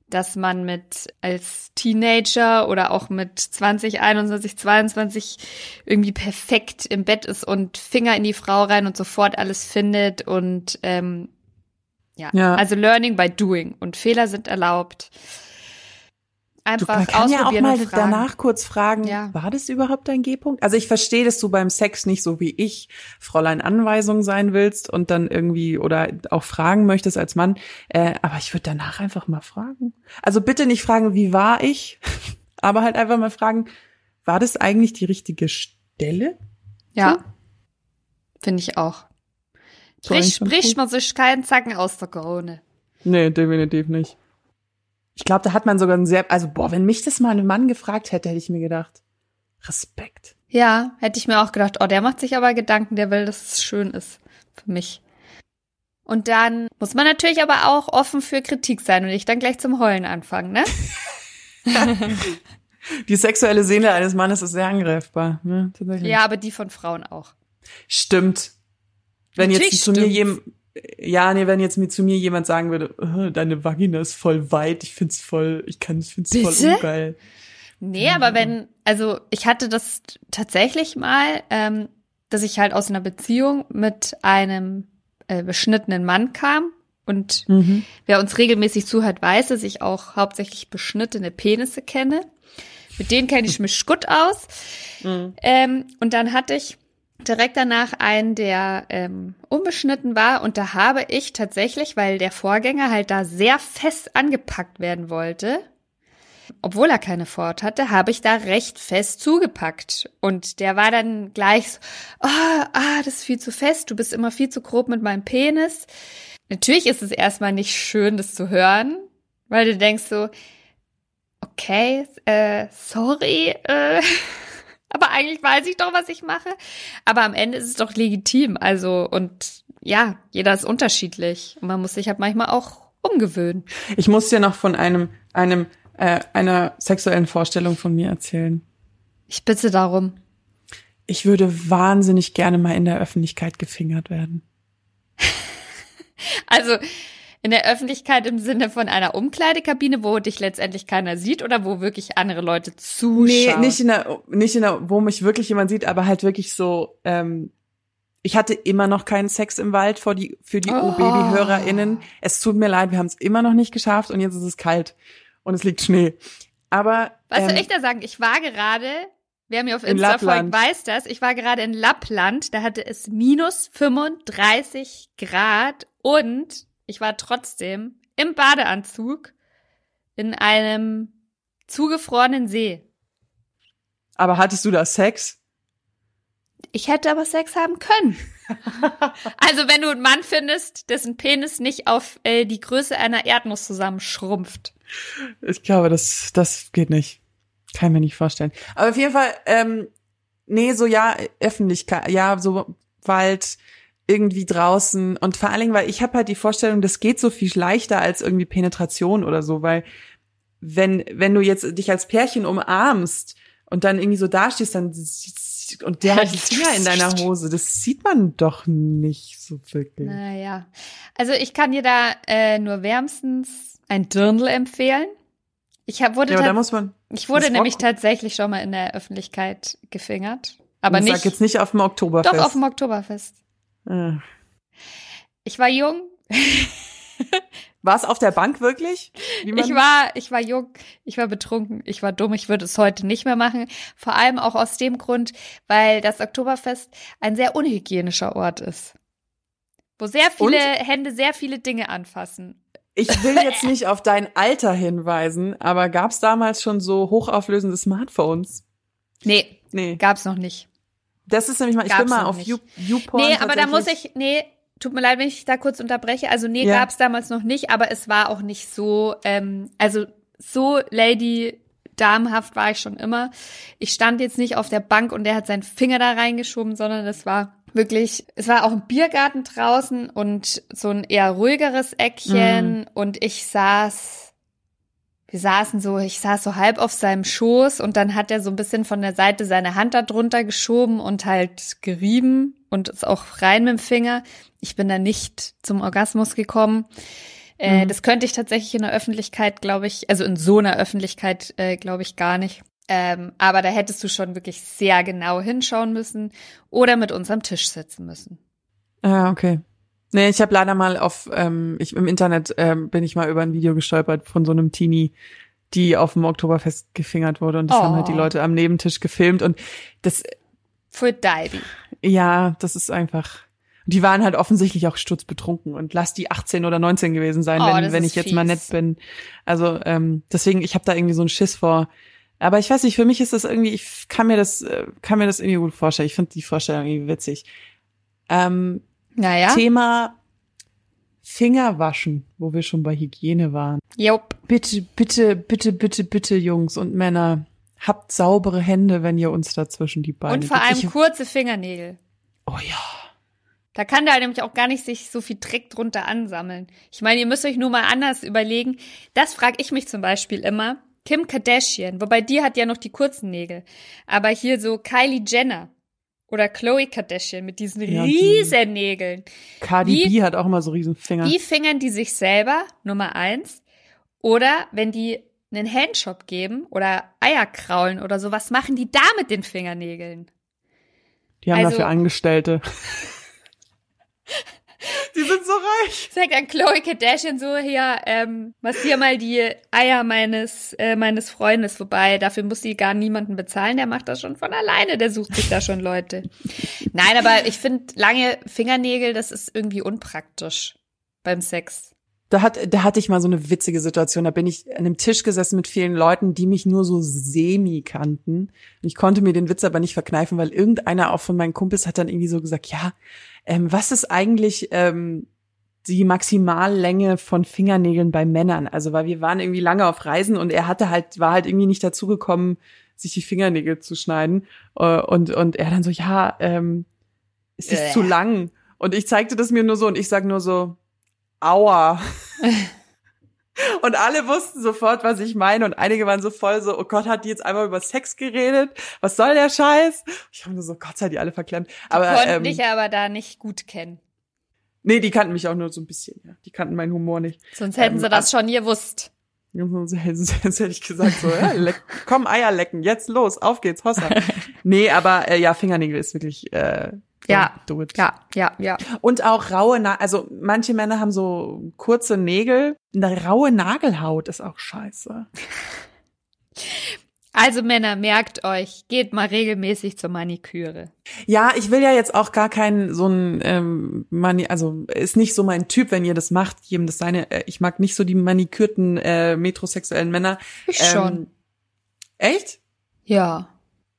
dass man mit als Teenager oder auch mit 20, 21, 22 irgendwie perfekt im Bett ist und Finger in die Frau rein und sofort alles findet und ähm, ja. Ja. also Learning by Doing und Fehler sind erlaubt. Du, Einfach man kann ja auch mal danach kurz fragen, Ja. war das überhaupt dein G-Punkt? Also ich verstehe, dass du beim Sex nicht so wie ich Fräulein Anweisung sein willst und dann irgendwie oder auch fragen möchtest als Mann. Äh, aber ich würde danach einfach mal fragen. Also bitte nicht fragen, wie war ich, aber halt einfach mal fragen, war das eigentlich die richtige Stelle? Ja, finde ich auch. So bricht cool. man sich keinen Zacken aus der Krone. Nee, definitiv nicht. Ich glaube, da hat man sogar ein sehr, also boah, wenn mich das mal ein Mann gefragt hätte, hätte ich mir gedacht, Respekt. Ja, hätte ich mir auch gedacht, oh, der macht sich aber Gedanken, der will, dass es schön ist für mich. Und dann muss man natürlich aber auch offen für Kritik sein und nicht dann gleich zum Heulen anfangen, ne? Die sexuelle Seele eines Mannes ist sehr angreifbar. Ne? Ja, aber die von Frauen auch. Stimmt. Wenn jetzt Natürlich zu mir stimmt's. jemand, ja, nee, wenn jetzt mir zu mir jemand sagen würde, "Äh, deine Vagina ist voll weit, ich find's voll, ich kann, ich find's voll Bitte? ungeil. Nee, aber wenn, also ich hatte das tatsächlich mal, ähm, dass ich halt aus einer Beziehung mit einem äh, beschnittenen Mann kam und Mhm. Wer uns regelmäßig zuhört, weiß, dass ich auch hauptsächlich beschnittene Penisse kenne. Mit denen kenne ich mich gut aus. Mhm. Ähm, und dann hatte ich direkt danach einen, der ähm, unbeschnitten war. Und da habe ich tatsächlich, weil der Vorgänger halt da sehr fest angepackt werden wollte, obwohl er keine Fort hatte, habe ich da recht fest zugepackt. Und der war dann gleich so, oh, ah, das ist viel zu fest, du bist immer viel zu grob mit meinem Penis. Natürlich ist es erstmal nicht schön, das zu hören, weil du denkst so, okay, äh, sorry, äh, aber eigentlich weiß ich doch, was ich mache. Aber am Ende ist es doch legitim. Also, und ja, jeder ist unterschiedlich. Und man muss sich halt manchmal auch umgewöhnen. Ich muss dir noch von einem, einem, äh, einer sexuellen Vorstellung von mir erzählen. Ich bitte darum. Ich würde wahnsinnig gerne mal in der Öffentlichkeit gefingert werden. Also in der Öffentlichkeit im Sinne von einer Umkleidekabine, wo dich letztendlich keiner sieht oder wo wirklich andere Leute zuschauen. Nee, nicht in der, nicht in der, wo mich wirklich jemand sieht, aber halt wirklich so, ähm, ich hatte immer noch keinen Sex im Wald vor die, für die Oh. O-Baby-HörerInnen. Es tut mir leid, wir haben es immer noch nicht geschafft und jetzt ist es kalt und es liegt Schnee. Aber Was soll ähm, ich da sagen? Ich war gerade, wer mir auf In Insta folgt, weiß das, ich war gerade in Lappland, da hatte es minus 35 Grad und ich war trotzdem im Badeanzug in einem zugefrorenen See. aber hattest du da Sex? Ich hätte aber Sex haben können. also wenn du einen Mann findest, dessen Penis nicht auf äh, die Größe einer Erdnuss zusammenschrumpft. Ich glaube, das, das geht nicht. Kann ich mir nicht vorstellen. Aber auf jeden Fall, ähm, nee, so ja, Öffentlichkeit, ja, so Wald, irgendwie draußen und vor allen Dingen, weil ich habe halt die Vorstellung, das geht so viel leichter als irgendwie Penetration oder so, weil wenn wenn du jetzt dich als Pärchen umarmst und dann irgendwie so dastehst, dann und der hat die Finger in deiner Hose. Das sieht man doch nicht so wirklich. Naja. Also ich kann dir da äh, nur wärmstens ein Dirndl empfehlen. Ich hab, wurde Ja, da muss man. ich wurde nämlich Rock- tatsächlich schon mal in der Öffentlichkeit gefingert. Aber Sag nicht, jetzt nicht auf dem Oktoberfest. doch auf dem Oktoberfest. Äh. Ich war jung, War es auf der Bank wirklich? Ich war, ich war jung, ich war betrunken, ich war dumm, ich würde es heute nicht mehr machen. Vor allem auch aus dem Grund, weil das Oktoberfest ein sehr unhygienischer Ort ist. Wo sehr viele Hände sehr viele Dinge anfassen. Ich will jetzt nicht auf dein Alter hinweisen, aber gab es damals schon so hochauflösende Smartphones? Nee, Nee. gab's noch nicht. Das ist nämlich mal, ich Gab's bin mal auf. You- YouPorn. Nee, aber da muss ich, nee, tut mir leid, wenn ich da kurz unterbreche. Also nee, Ja. gab's damals noch nicht, aber es war auch nicht so, ähm, also so Lady damenhaft war ich schon immer. Ich stand jetzt nicht auf der Bank und der hat seinen Finger da reingeschoben, sondern es war wirklich, es war auch ein Biergarten draußen und so ein eher ruhigeres Eckchen und ich saß wir saßen so, ich saß so halb auf seinem Schoß und dann hat er so ein bisschen von der Seite seine Hand da drunter geschoben und halt gerieben und ist auch rein mit dem Finger. Ich bin da nicht zum Orgasmus gekommen. Äh, Mhm. Das könnte ich tatsächlich in der Öffentlichkeit, glaube ich, also in so einer Öffentlichkeit, äh, glaube ich, gar nicht. Ähm, aber da hättest du schon wirklich sehr genau hinschauen müssen oder mit uns am Tisch sitzen müssen. Ah, okay. Nee, ich habe leider mal auf, ähm, ich im Internet ähm, bin ich mal über ein Video gestolpert von so einem Teenie, die auf dem Oktoberfest gefingert wurde und das Oh. haben halt die Leute am Nebentisch gefilmt und das, Für Divey. ja, das ist einfach. Die waren halt offensichtlich auch sturzbetrunken und lass die 18 oder 19 gewesen sein, Oh, wenn, wenn ich jetzt mal nett fies. bin. Also ähm, deswegen, ich habe da irgendwie so einen Schiss vor. Aber ich weiß nicht, für mich ist das irgendwie, ich kann mir das, äh, kann mir das irgendwie gut vorstellen. Ich finde die Vorstellung irgendwie witzig. Ähm, Naja. Thema Fingerwaschen, wo wir schon bei Hygiene waren. Jupp. Bitte, bitte, bitte, bitte, bitte, Jungs und Männer, habt saubere Hände, wenn ihr uns dazwischen die Beine Und vor allem Ich- kurze Fingernägel. Oh ja. Da kann da nämlich auch gar nicht sich so viel Dreck drunter ansammeln. Ich meine, ihr müsst euch nur mal anders überlegen. Das frage ich mich zum Beispiel immer. Kim Kardashian, wobei die hat ja noch die kurzen Nägel. Aber hier so Kylie Jenner oder Khloe Kardashian mit diesen Ja, die- riesen Nägeln. Cardi Wie- B hat auch immer so riesen Finger. Wie fingern die sich selber? Nummer eins. Oder wenn die einen Handshop geben oder Eier kraulen oder so, was machen die da mit den Fingernägeln? Die haben also- dafür Angestellte. die sind so reich. Sagt dann Chloe Kardashian so, hier, ähm, massier mal die Eier meines, äh, meines Freundes vorbei. Dafür muss sie gar niemanden bezahlen. Der macht das schon von alleine. Der sucht sich da schon Leute. Nein, aber ich finde, lange Fingernägel, das ist irgendwie unpraktisch beim Sex. Da, hat, da hatte ich mal so eine witzige Situation. Da bin ich an einem Tisch gesessen mit vielen Leuten, die mich nur so semi kannten. Und ich konnte mir den Witz aber nicht verkneifen, weil irgendeiner auch von meinen Kumpels hat dann irgendwie so gesagt, ja, ähm, was ist eigentlich ähm, die Maximallänge von Fingernägeln bei Männern? Also, weil wir waren irgendwie lange auf Reisen und er hatte halt, war halt irgendwie nicht dazu gekommen, sich die Fingernägel zu schneiden. Äh, Und, und er dann so, ja, ähm, ist das Äh. zu lang? Und ich zeigte das mir nur so und ich sag nur so, aua. Und alle wussten sofort, was ich meine. Und einige waren so voll so, oh Gott, hat die jetzt einmal über Sex geredet? Was soll der Scheiß? Ich habe nur so, Gott sei die alle verklemmt. Aber Konnten ähm, dich aber da nicht gut kennen. nee, die kannten mich auch nur so ein bisschen. Ja. Die kannten meinen Humor nicht. Sonst hätten Ähm, sie das schon gewusst. Sonst sonst hätte ich gesagt so, ja, leck, komm Eier lecken, jetzt los, auf geht's, Hossa. nee, aber äh, ja, Fingernägel ist wirklich äh, Ja. do it. Ja, ja, ja. Und auch raue, Na also manche Männer haben so kurze Nägel. Eine raue Nagelhaut ist auch scheiße. Also Männer, merkt euch, geht mal regelmäßig zur Maniküre. Ja, ich will ja jetzt auch gar keinen so ein ähm, Mani also ist nicht so mein Typ, wenn ihr das macht, jedem das seine. Äh, ich mag nicht so die manikürten äh, metrosexuellen Männer. Ich Ähm, schon. Echt? Ja.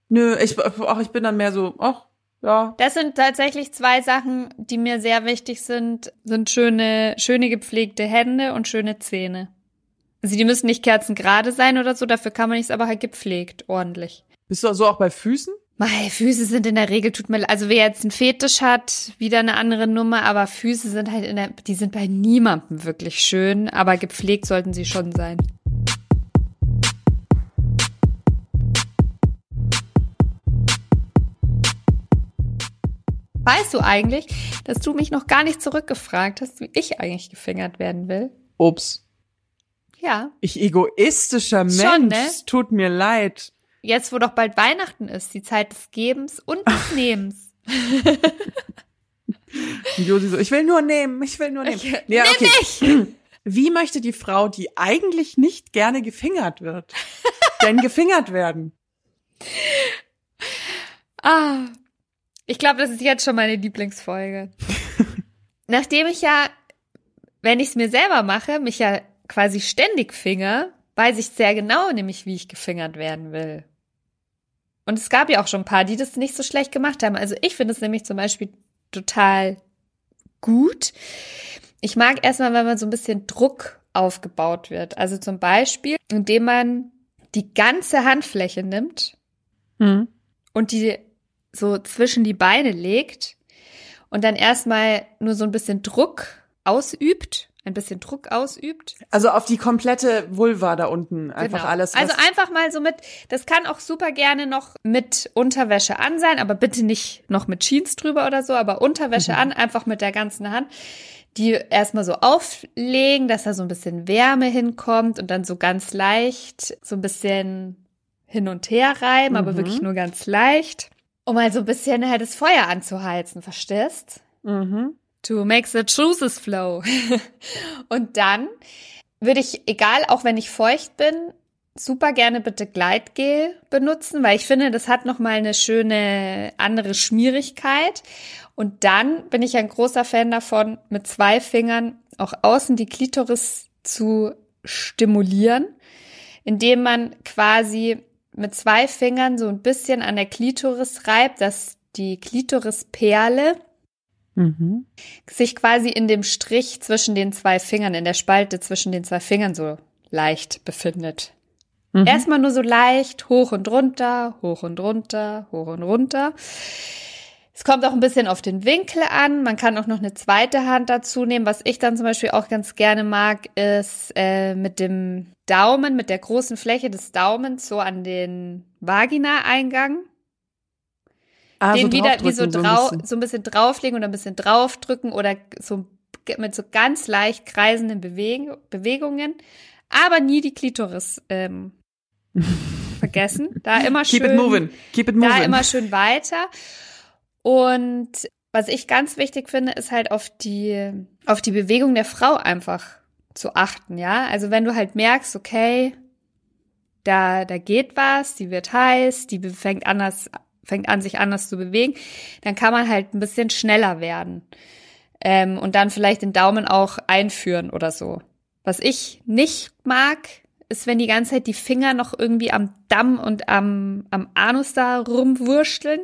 Nö, ich ach, ich bin dann mehr so, ach, ja. Das sind tatsächlich zwei Sachen, die mir sehr wichtig sind, sind schöne, schöne gepflegte Hände und schöne Zähne. Also die müssen nicht kerzengerade sein oder so, dafür kann man nichts, aber halt gepflegt, ordentlich. Bist du so auch bei Füßen? Meine Füße sind in der Regel, tut mir, le- also wer jetzt einen Fetisch hat, wieder eine andere Nummer, aber Füße sind halt in der, die sind bei niemandem wirklich schön, aber gepflegt sollten sie schon sein. Weißt du eigentlich, dass du mich noch gar nicht zurückgefragt hast, wie ich eigentlich gefingert werden will? Ups. Ja. Ich egoistischer Mensch. Schon, ne? Tut mir leid. Jetzt, wo doch bald Weihnachten ist, die Zeit des Gebens und des Nehmens. Josi so, ich will nur nehmen, ich will nur nehmen. Ich- ja, Nimm okay. mich! Wie möchte die Frau, die eigentlich nicht gerne gefingert wird, denn gefingert werden? Ah, ich glaube, das ist jetzt schon meine Lieblingsfolge. Nachdem ich ja, wenn ich es mir selber mache, mich ja quasi ständig finger, weiß ich sehr genau nämlich, wie ich gefingert werden will. Und es gab ja auch schon ein paar, die das nicht so schlecht gemacht haben. Also ich finde es nämlich zum Beispiel total gut. Ich mag erstmal, wenn man so ein bisschen Druck aufgebaut wird. Also zum Beispiel, indem man die ganze Handfläche nimmt Hm. und die so zwischen die Beine legt und dann erstmal nur so ein bisschen Druck ausübt, ein bisschen Druck ausübt. Also auf die komplette Vulva da unten. Einfach Genau. alles. Also einfach mal so mit, das kann auch super gerne noch mit Unterwäsche an sein, aber bitte nicht noch mit Jeans drüber oder so, aber Unterwäsche Mhm. an, einfach mit der ganzen Hand. Die erstmal so auflegen, dass da so ein bisschen Wärme hinkommt und dann so ganz leicht so ein bisschen hin und her reiben, aber Mhm. wirklich nur ganz leicht. Um mal so ein bisschen halt das Feuer anzuheizen, verstehst? mhm. To make the juices flow. Und dann würde ich, egal, auch wenn ich feucht bin, super gerne bitte Gleitgel benutzen, weil ich finde, das hat nochmal eine schöne andere Schmierigkeit. Und dann bin ich ein großer Fan davon, mit zwei Fingern auch außen die Klitoris zu stimulieren, indem man quasi mit zwei Fingern so ein bisschen an der Klitoris reibt, dass die Klitorisperle Mhm. sich quasi in dem Strich zwischen den zwei Fingern, in der Spalte zwischen den zwei Fingern so leicht befindet. Mhm. Erstmal nur so leicht hoch und runter, hoch und runter, hoch und runter. Es kommt auch ein bisschen auf den Winkel an. Man kann auch noch eine zweite Hand dazu nehmen. Was ich dann zum Beispiel auch ganz gerne mag, ist äh, mit dem Daumen, mit der großen Fläche des Daumens so an den Vagina-Eingang Ah, den wieder wie so, drau ein bisschen. so ein bisschen drauflegen oder ein bisschen draufdrücken oder so mit so ganz leicht kreisenden Bewegen Bewegungen, aber nie die Klitoris ähm, vergessen. Da immer schön, Keep it moving. Keep it moving. da immer schön weiter. Und was ich ganz wichtig finde, ist halt auf die auf die Bewegung der Frau einfach zu achten, ja. Also wenn du halt merkst, okay, da da geht was, die wird heiß, die fängt anders fängt an sich anders zu bewegen, dann kann man halt ein bisschen schneller werden ähm, und dann vielleicht den Daumen auch einführen oder so. Was ich nicht mag, ist, wenn die ganze Zeit die Finger noch irgendwie am Damm und am, am Anus da rumwursteln,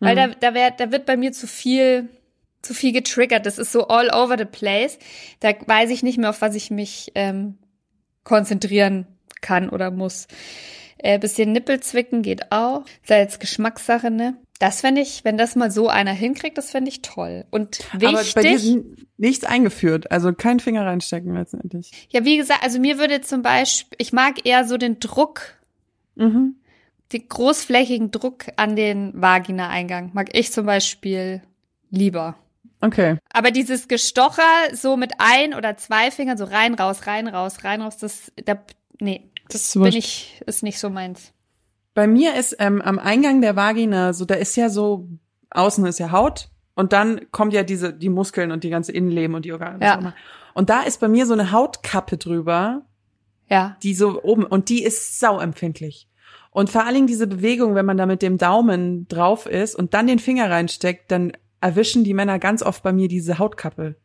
weil Mhm. da, da, wär, da wird bei mir zu viel, zu viel getriggert. Das ist so all over the place. Da weiß ich nicht mehr, auf was ich mich ähm, konzentrieren kann oder muss. Äh, bisschen Nippel zwicken geht auch. Ist ja jetzt Geschmackssache, ne? Das fände ich, wenn das mal so einer hinkriegt, das fände ich toll. Und Aber bei dir wichtig, nichts eingeführt. Also kein Finger reinstecken letztendlich. ja, wie gesagt, also mir würde zum Beispiel, ich mag eher so den Druck, Mhm. den großflächigen Druck an den Vagina-Eingang. Mag ich zum Beispiel lieber. Okay. Aber dieses Gestocher so mit ein oder zwei Fingern so rein, raus, rein, raus, rein, raus, das, da, nee, das bin ich, ist nicht so meins. Bei mir ist ähm, am Eingang der Vagina, so da ist ja so, außen ist ja Haut und dann kommt ja diese, die Muskeln und die ganze Innenleben und die Organe. Ja. auch immer. Und da ist bei mir so eine Hautkappe drüber, Ja, die so oben, und die ist sauempfindlich. Und vor allen Dingen diese Bewegung, wenn man da mit dem Daumen drauf ist und dann den Finger reinsteckt, dann erwischen die Männer ganz oft bei mir diese Hautkappe.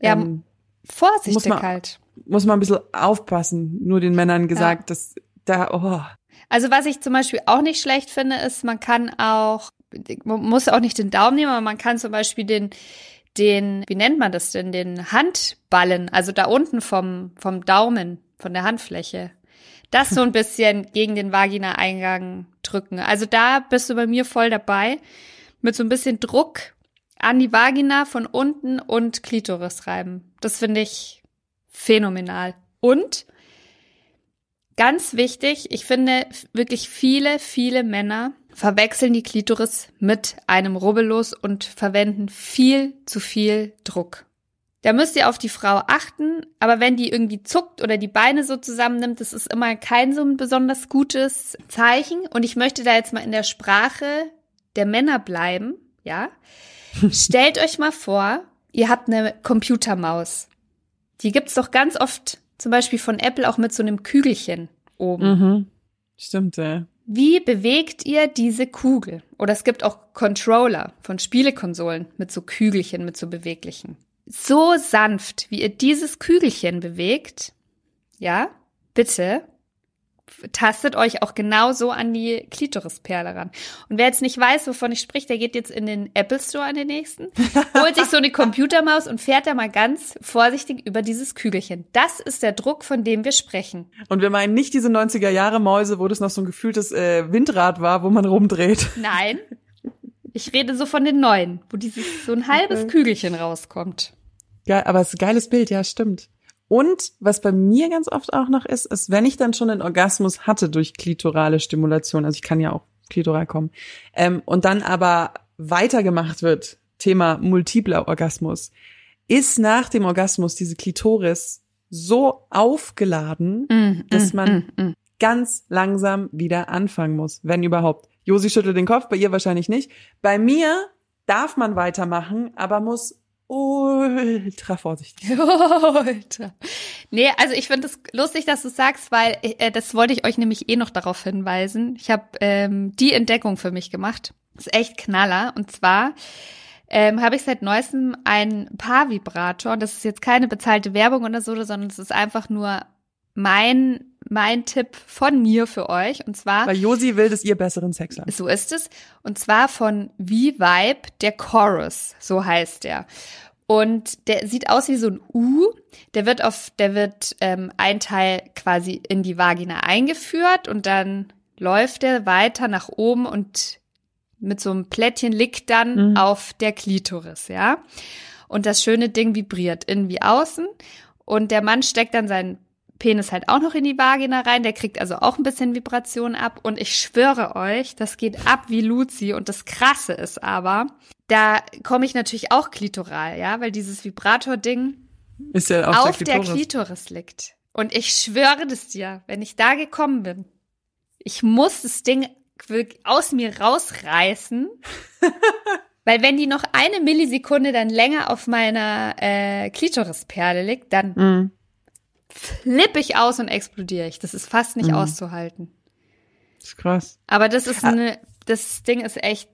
ja, Ähm, vorsichtig muss man- halt. muss man ein bisschen aufpassen, nur den Männern gesagt, dass da, oh, Also was ich zum Beispiel auch nicht schlecht finde, ist, man kann auch, man muss auch nicht den Daumen nehmen, aber man kann zum Beispiel den, den, wie nennt man das denn, den Handballen, also da unten vom, vom Daumen, von der Handfläche, das so ein bisschen gegen den Vagina-Eingang drücken. Also da bist du bei mir voll dabei, mit so ein bisschen Druck an die Vagina von unten und Klitoris reiben. Das finde ich phänomenal. Und Ganz wichtig, ich finde wirklich viele, viele Männer verwechseln die Klitoris mit einem Rubbellos und verwenden viel zu viel Druck. Da müsst ihr auf die Frau achten, aber wenn die irgendwie zuckt oder die Beine so zusammennimmt, das ist immer kein so ein besonders gutes Zeichen. Und ich möchte da jetzt mal in der Sprache der Männer bleiben, ja. Stellt euch mal vor, ihr habt eine Computermaus. Die gibt's doch ganz oft, zum Beispiel von Apple, auch mit so einem Kügelchen oben. Mhm. Stimmt, ja. Wie bewegt ihr diese Kugel? Oder es gibt auch Controller von Spielekonsolen mit so Kügelchen, mit so beweglichen so sanft, wie ihr dieses Kügelchen bewegt, ja, bitte tastet euch auch genauso an die Klitorisperle ran. Und wer jetzt nicht weiß, wovon ich spreche, der geht jetzt in den Apple Store an den nächsten, holt sich so eine Computermaus und fährt da mal ganz vorsichtig über dieses Kügelchen. Das ist der Druck, von dem wir sprechen. Und wir meinen nicht diese 90er Jahre Mäuse, wo das noch so ein gefühltes äh, Windrad war, wo man rumdreht. Nein. Ich rede so von den neuen, wo dieses so ein halbes okay. Kügelchen rauskommt. Geil, aber es ist ein geiles Bild, ja, stimmt. Und was bei mir ganz oft auch noch ist, ist, wenn ich dann schon einen Orgasmus hatte durch klitorale Stimulation, also ich kann ja auch klitoral kommen, ähm, und dann aber weitergemacht wird, Thema multipler Orgasmus, ist nach dem Orgasmus diese Klitoris so aufgeladen, mm, dass mm, man mm, mm, ganz langsam wieder anfangen muss, wenn überhaupt. Josi schüttelt den Kopf, bei ihr wahrscheinlich nicht. Bei mir darf man weitermachen, aber muss ultra vorsichtig. Ultra. Nee, also ich finde es das lustig, dass du sagst, weil äh, das wollte ich euch nämlich eh noch darauf hinweisen. Ich habe ähm, die Entdeckung für mich gemacht. Ist echt Knaller. Und zwar ähm, habe ich seit neuestem ein Paar-Vibrator. Das ist jetzt keine bezahlte Werbung oder so, sondern es ist einfach nur mein mein Tipp von mir für euch und zwar weil Josi will, dass ihr besseren Sex habt. So ist es und zwar von V-Vibe der Chorus, so heißt der. Und der sieht aus wie so ein U. Der wird auf, der wird ähm, ein Teil quasi in die Vagina eingeführt und dann läuft er weiter nach oben und mit so einem Plättchen liegt dann mhm. auf der Klitoris, ja. Und das schöne Ding vibriert innen wie außen. Und der Mann steckt dann seinen Penis halt auch noch in die Vagina rein. Der kriegt also auch ein bisschen Vibration ab. Und ich schwöre euch, das geht ab wie Luzi. Und das Krasse ist aber, da komme ich natürlich auch klitoral, ja, weil dieses Vibrator-Ding ist ja auf, auf der, Klitoris. der Klitoris liegt. Und ich schwöre das dir, wenn ich da gekommen bin, ich muss das Ding aus mir rausreißen. Weil wenn die noch eine Millisekunde dann länger auf meiner äh, Klitorisperle liegt, dann mm flippe ich aus und explodiere ich. Das ist fast nicht mhm. auszuhalten. Das ist krass. Aber das ist ah. eine, das Ding ist echt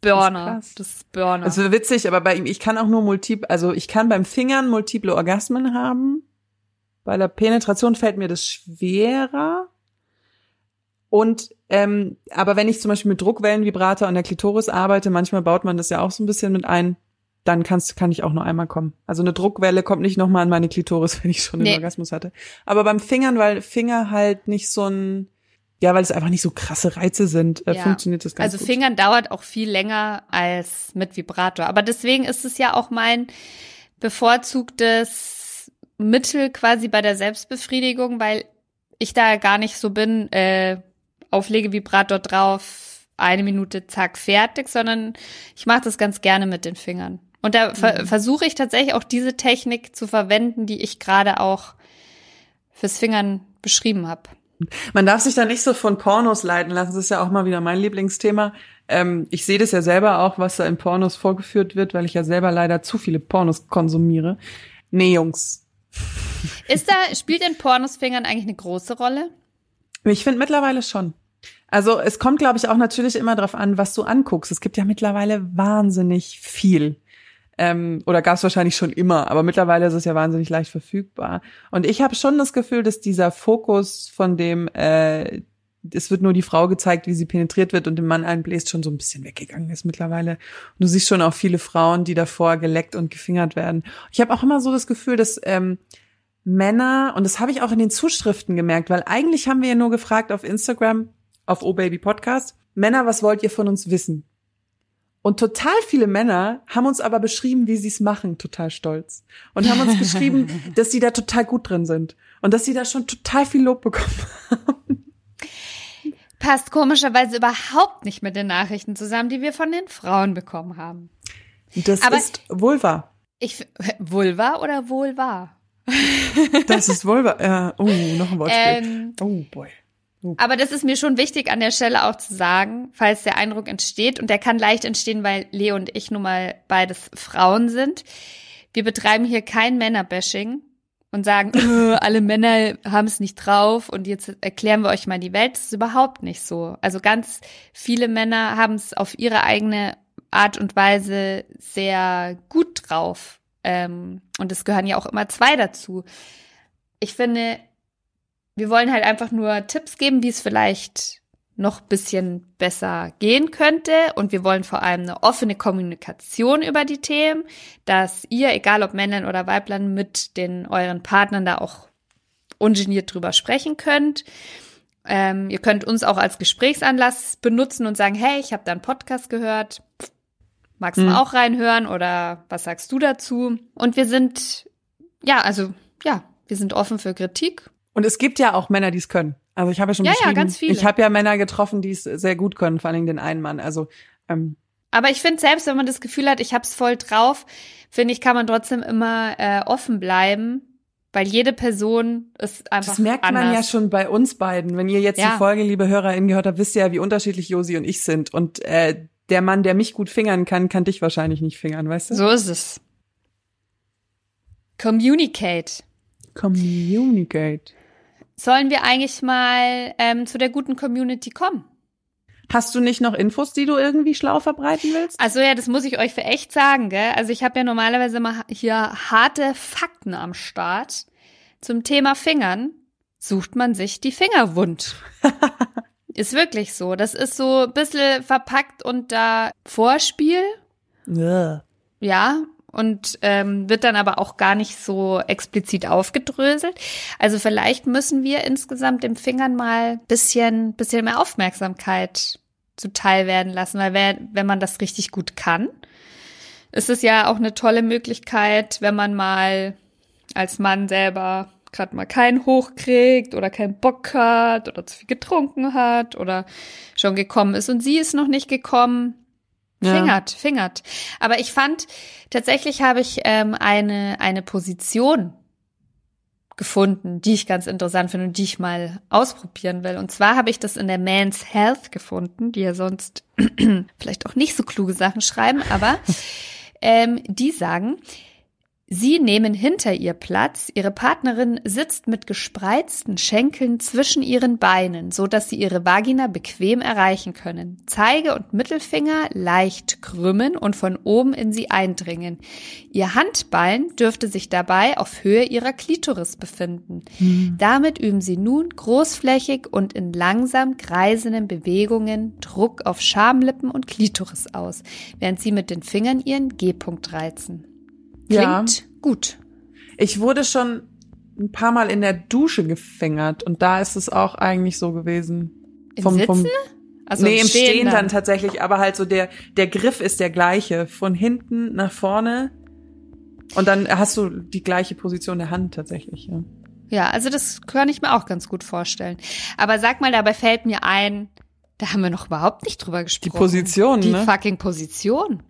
Burner. Das ist, das ist Burner. Also witzig, aber bei ihm, ich kann auch nur multiple, also ich kann beim Fingern multiple Orgasmen haben. Bei der Penetration fällt mir das schwerer. Und ähm, aber wenn ich zum Beispiel mit Druckwellenvibrator an der Klitoris arbeite, manchmal baut man das ja auch so ein bisschen mit ein, dann kannst, kann ich auch nur einmal kommen. Also eine Druckwelle kommt nicht nochmal an meine Klitoris, wenn ich schon nee. einen Orgasmus hatte. Aber beim Fingern, weil Finger halt nicht so ein, ja, weil es einfach nicht so krasse Reize sind, äh, ja. funktioniert das ganz also gut. Also Fingern dauert auch viel länger als mit Vibrator. Aber deswegen ist es ja auch mein bevorzugtes Mittel quasi bei der Selbstbefriedigung, weil ich da gar nicht so bin, äh, auflege Vibrator drauf, eine Minute, zack, fertig, sondern ich mache das ganz gerne mit den Fingern. Und da ver mhm. versuche ich tatsächlich auch diese Technik zu verwenden, die ich gerade auch fürs Fingern beschrieben habe. Man darf sich da nicht so von Pornos leiten lassen. Das ist ja auch mal wieder mein Lieblingsthema. Ähm, ich sehe das ja selber auch, was da in Pornos vorgeführt wird, weil ich ja selber leider zu viele Pornos konsumiere. Nee, Jungs. Ist da, spielt in Pornos Fingern eigentlich eine große Rolle? Ich finde mittlerweile schon. Also es kommt, glaube ich, auch natürlich immer darauf an, was du anguckst. Es gibt ja mittlerweile wahnsinnig viel. Ähm, oder gab es wahrscheinlich schon immer, aber mittlerweile ist es ja wahnsinnig leicht verfügbar. Und ich habe schon das Gefühl, dass dieser Fokus von dem, äh, es wird nur die Frau gezeigt, wie sie penetriert wird und dem Mann einbläst, schon so ein bisschen weggegangen ist mittlerweile. Und du siehst schon auch viele Frauen, die davor geleckt und gefingert werden. Ich habe auch immer so das Gefühl, dass ähm, Männer, und das habe ich auch in den Zuschriften gemerkt, weil eigentlich haben wir ja nur gefragt auf Instagram, auf Oh Baby Podcast, Männer, was wollt ihr von uns wissen? Und total viele Männer haben uns aber beschrieben, wie sie es machen, total stolz. Und haben uns geschrieben, dass sie da total gut drin sind. Und dass sie da schon total viel Lob bekommen haben. Passt komischerweise überhaupt nicht mit den Nachrichten zusammen, die wir von den Frauen bekommen haben. Das Aber- ist wohl wahr. Ich, Vulva oder wohl wahr? Das ist wohl wahr. Ja, oh, noch ein Wortspiel. Ähm, oh boy. Aber das ist mir schon wichtig an der Stelle auch zu sagen, falls der Eindruck entsteht. Und der kann leicht entstehen, weil Leo und ich nun mal beides Frauen sind. Wir betreiben hier kein Männerbashing und sagen, äh, alle Männer haben es nicht drauf und jetzt erklären wir euch mal die Welt. Das ist überhaupt nicht so. Also ganz viele Männer haben es auf ihre eigene Art und Weise sehr gut drauf. Ähm, und es gehören ja auch immer zwei dazu. Ich finde, wir wollen halt einfach nur Tipps geben, wie es vielleicht noch bisschen besser gehen könnte. Und wir wollen vor allem eine offene Kommunikation über die Themen, dass ihr, egal ob Männlein oder Weiblein, mit den euren Partnern da auch ungeniert drüber sprechen könnt. Ähm, ihr könnt uns auch als Gesprächsanlass benutzen und sagen, hey, ich habe da einen Podcast gehört. Magst du Hm. auch reinhören oder was sagst du dazu? Und wir sind, ja, also, ja, wir sind offen für Kritik Und es gibt ja auch Männer, die es können. Also ich habe ja schon Ja, ja, ganz viele. ich habe ja Männer getroffen, die es sehr gut können, vor allen Dingen den einen Mann. Also ähm, Aber ich finde, selbst wenn man das Gefühl hat, ich hab's voll drauf, finde ich, kann man trotzdem immer äh, offen bleiben, weil jede Person ist einfach das merkt anders. man ja schon bei uns beiden. Wenn ihr jetzt Ja. die Folge, liebe HörerInnen, gehört habt, wisst ihr ja, wie unterschiedlich Josi und ich sind. Und äh, der Mann, der mich gut fingern kann, kann dich wahrscheinlich nicht fingern, weißt du? So ist es. Communicate. Communicate. Sollen wir eigentlich mal ähm, zu der guten Community kommen? Hast du nicht noch Infos, die du irgendwie schlau verbreiten willst? Also ja, das muss ich euch für echt sagen, gell? Also ich habe ja normalerweise immer hier harte Fakten am Start. Zum Thema Fingern sucht man sich die Finger wund. ist wirklich so. Das ist so ein bisschen verpackt unter Vorspiel, Ja. ja, und ähm, wird dann aber auch gar nicht so explizit aufgedröselt. Also vielleicht müssen wir insgesamt den Fingern mal bisschen, bisschen mehr Aufmerksamkeit zuteil werden lassen, weil wer, wenn man das richtig gut kann, ist es ja auch eine tolle Möglichkeit, wenn man mal als Mann selber gerade mal keinen hochkriegt oder keinen Bock hat oder zu viel getrunken hat oder schon gekommen ist und sie ist noch nicht gekommen. Ja. Fingert, fingert. Aber ich fand, tatsächlich habe ich ähm, eine, eine Position gefunden, die ich ganz interessant finde und die ich mal ausprobieren will. Und zwar habe ich das in der Man's Health gefunden, die ja sonst vielleicht auch nicht so kluge Sachen schreiben, aber ähm, die sagen, Sie nehmen hinter ihr Platz, ihre Partnerin sitzt mit gespreizten Schenkeln zwischen ihren Beinen, so dass sie ihre Vagina bequem erreichen können. Zeige und Mittelfinger leicht krümmen und von oben in sie eindringen. Ihr Handballen dürfte sich dabei auf Höhe ihrer Klitoris befinden. Damit üben sie nun großflächig und in langsam kreisenden Bewegungen Druck auf Schamlippen und Klitoris aus, während sie mit den Fingern ihren G-Punkt reizen. Ja. Klingt gut. Ich wurde schon ein paar Mal in der Dusche gefingert und da ist es auch eigentlich so gewesen. Im Sitzen? Also nee, im Stehen, Stehen dann. tatsächlich, aber halt so der, der Griff ist der gleiche. Von hinten nach vorne. Und dann hast du die gleiche Position der Hand tatsächlich, ja. Ja, also das kann ich mir auch ganz gut vorstellen. Aber sag mal, dabei fällt mir ein, da haben wir noch überhaupt nicht drüber gesprochen. Position, Die ne? fucking Position.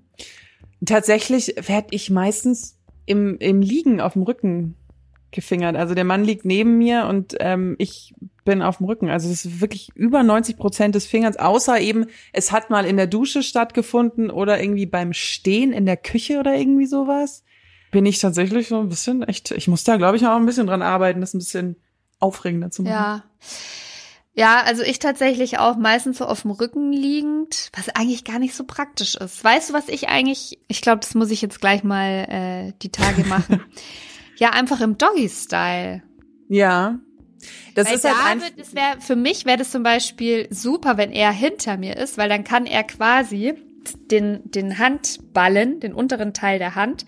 Tatsächlich werde ich meistens im, im Liegen auf dem Rücken gefingert. Also der Mann liegt neben mir und ähm, ich bin auf dem Rücken. Also es ist wirklich über 90 Prozent des Fingerns, außer eben, es hat mal in der Dusche stattgefunden oder irgendwie beim Stehen in der Küche oder irgendwie sowas. Bin ich tatsächlich so ein bisschen echt, ich muss da glaube ich auch ein bisschen dran arbeiten, das ein bisschen aufregender zu machen. Ja. Ja, also ich tatsächlich auch meistens so auf dem Rücken liegend, was eigentlich gar nicht so praktisch ist. Weißt du, was ich eigentlich, ich glaube, das muss ich jetzt gleich mal äh, die Tage machen. ja, einfach im Doggy-Style. Ja. Das weil ist halt da einfach. wird, das wär, für mich wäre das zum Beispiel super, wenn er hinter mir ist, weil dann kann er quasi den, den Handballen, den unteren Teil der Hand,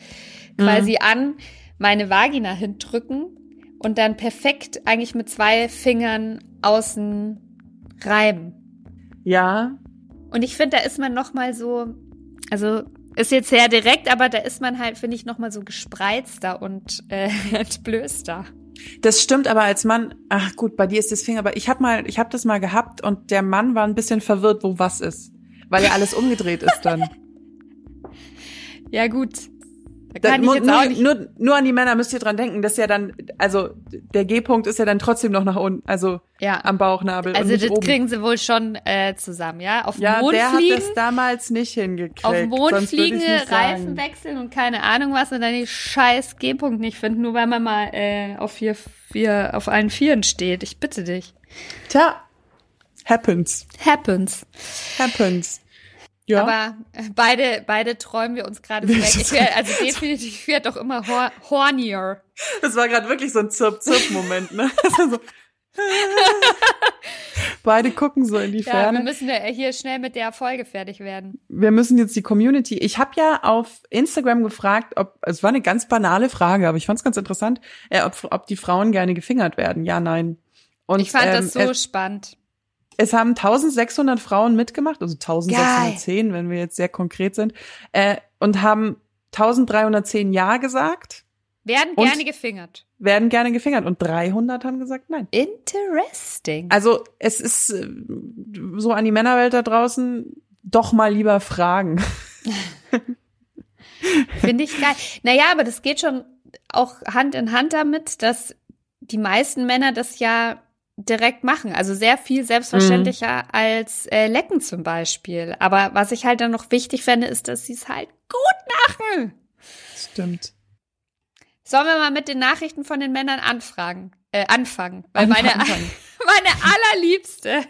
quasi an meine Vagina hindrücken und dann perfekt eigentlich mit zwei Fingern außen reiben. Ja. Und ich finde, da ist man noch mal so, Also ist jetzt sehr direkt, aber da ist man halt, finde ich, noch mal so gespreizter und äh, entblößter. Das stimmt, aber als Mann, ach gut, bei dir ist das Finger, aber ich habe mal, ich habe das mal gehabt und der Mann war ein bisschen verwirrt, wo was ist, weil ja alles umgedreht ist dann. Ja gut, da Da, kann nur, ich jetzt auch nicht. nur, nur an die Männer müsst ihr dran denken, dass ja dann, also der G-Punkt ist ja dann trotzdem noch nach unten, also ja. am Bauchnabel Also und nicht das oben. kriegen sie wohl schon äh, zusammen, ja? Auf den ja, Mond der hat fliegen, das damals nicht hingekriegt. auf den Mond fliegen, Reifen wechseln und keine Ahnung was und dann die scheiß G-Punkt nicht finden, nur weil man mal äh, auf vier, vier, auf allen Vieren steht. Ich bitte dich. Tja, happens, Happens. happens. Ja, Aber äh, beide, beide träumen wir uns gerade weg. Ich wär, also definitiv ich werd doch immer hor hornier. das war gerade wirklich so ein Zirp-Zirp-Moment, ne? So. Beide gucken so in die Ja, Ferne. wir müssen ja hier schnell mit der Folge fertig werden. wir müssen jetzt die Community. Ich habe ja auf Instagram gefragt, ob es war eine ganz banale Frage, aber ich fand es ganz interessant, äh, ob, ob die Frauen gerne gefingert werden. Ja, nein. Und ich fand ähm, das so es, spannend. Es haben 1600 Frauen mitgemacht, also 1610, wenn wir jetzt sehr konkret sind, äh, und haben 1310 Ja gesagt, Werden gerne gefingert. werden gerne gefingert und 300 haben gesagt Nein. Interesting. Also es ist äh, so an die Männerwelt da draußen, doch mal lieber fragen. Finde ich geil. Naja, aber das geht schon auch Hand in Hand damit, dass die meisten Männer das ja direkt machen. Also sehr viel selbstverständlicher als äh, Lecken zum Beispiel. Aber was ich halt dann noch wichtig fände, ist, dass sie es halt gut machen. Stimmt. Sollen wir mal mit den Nachrichten von den Männern anfragen, äh, anfangen? Weil meine, Anfangen. meine allerliebste.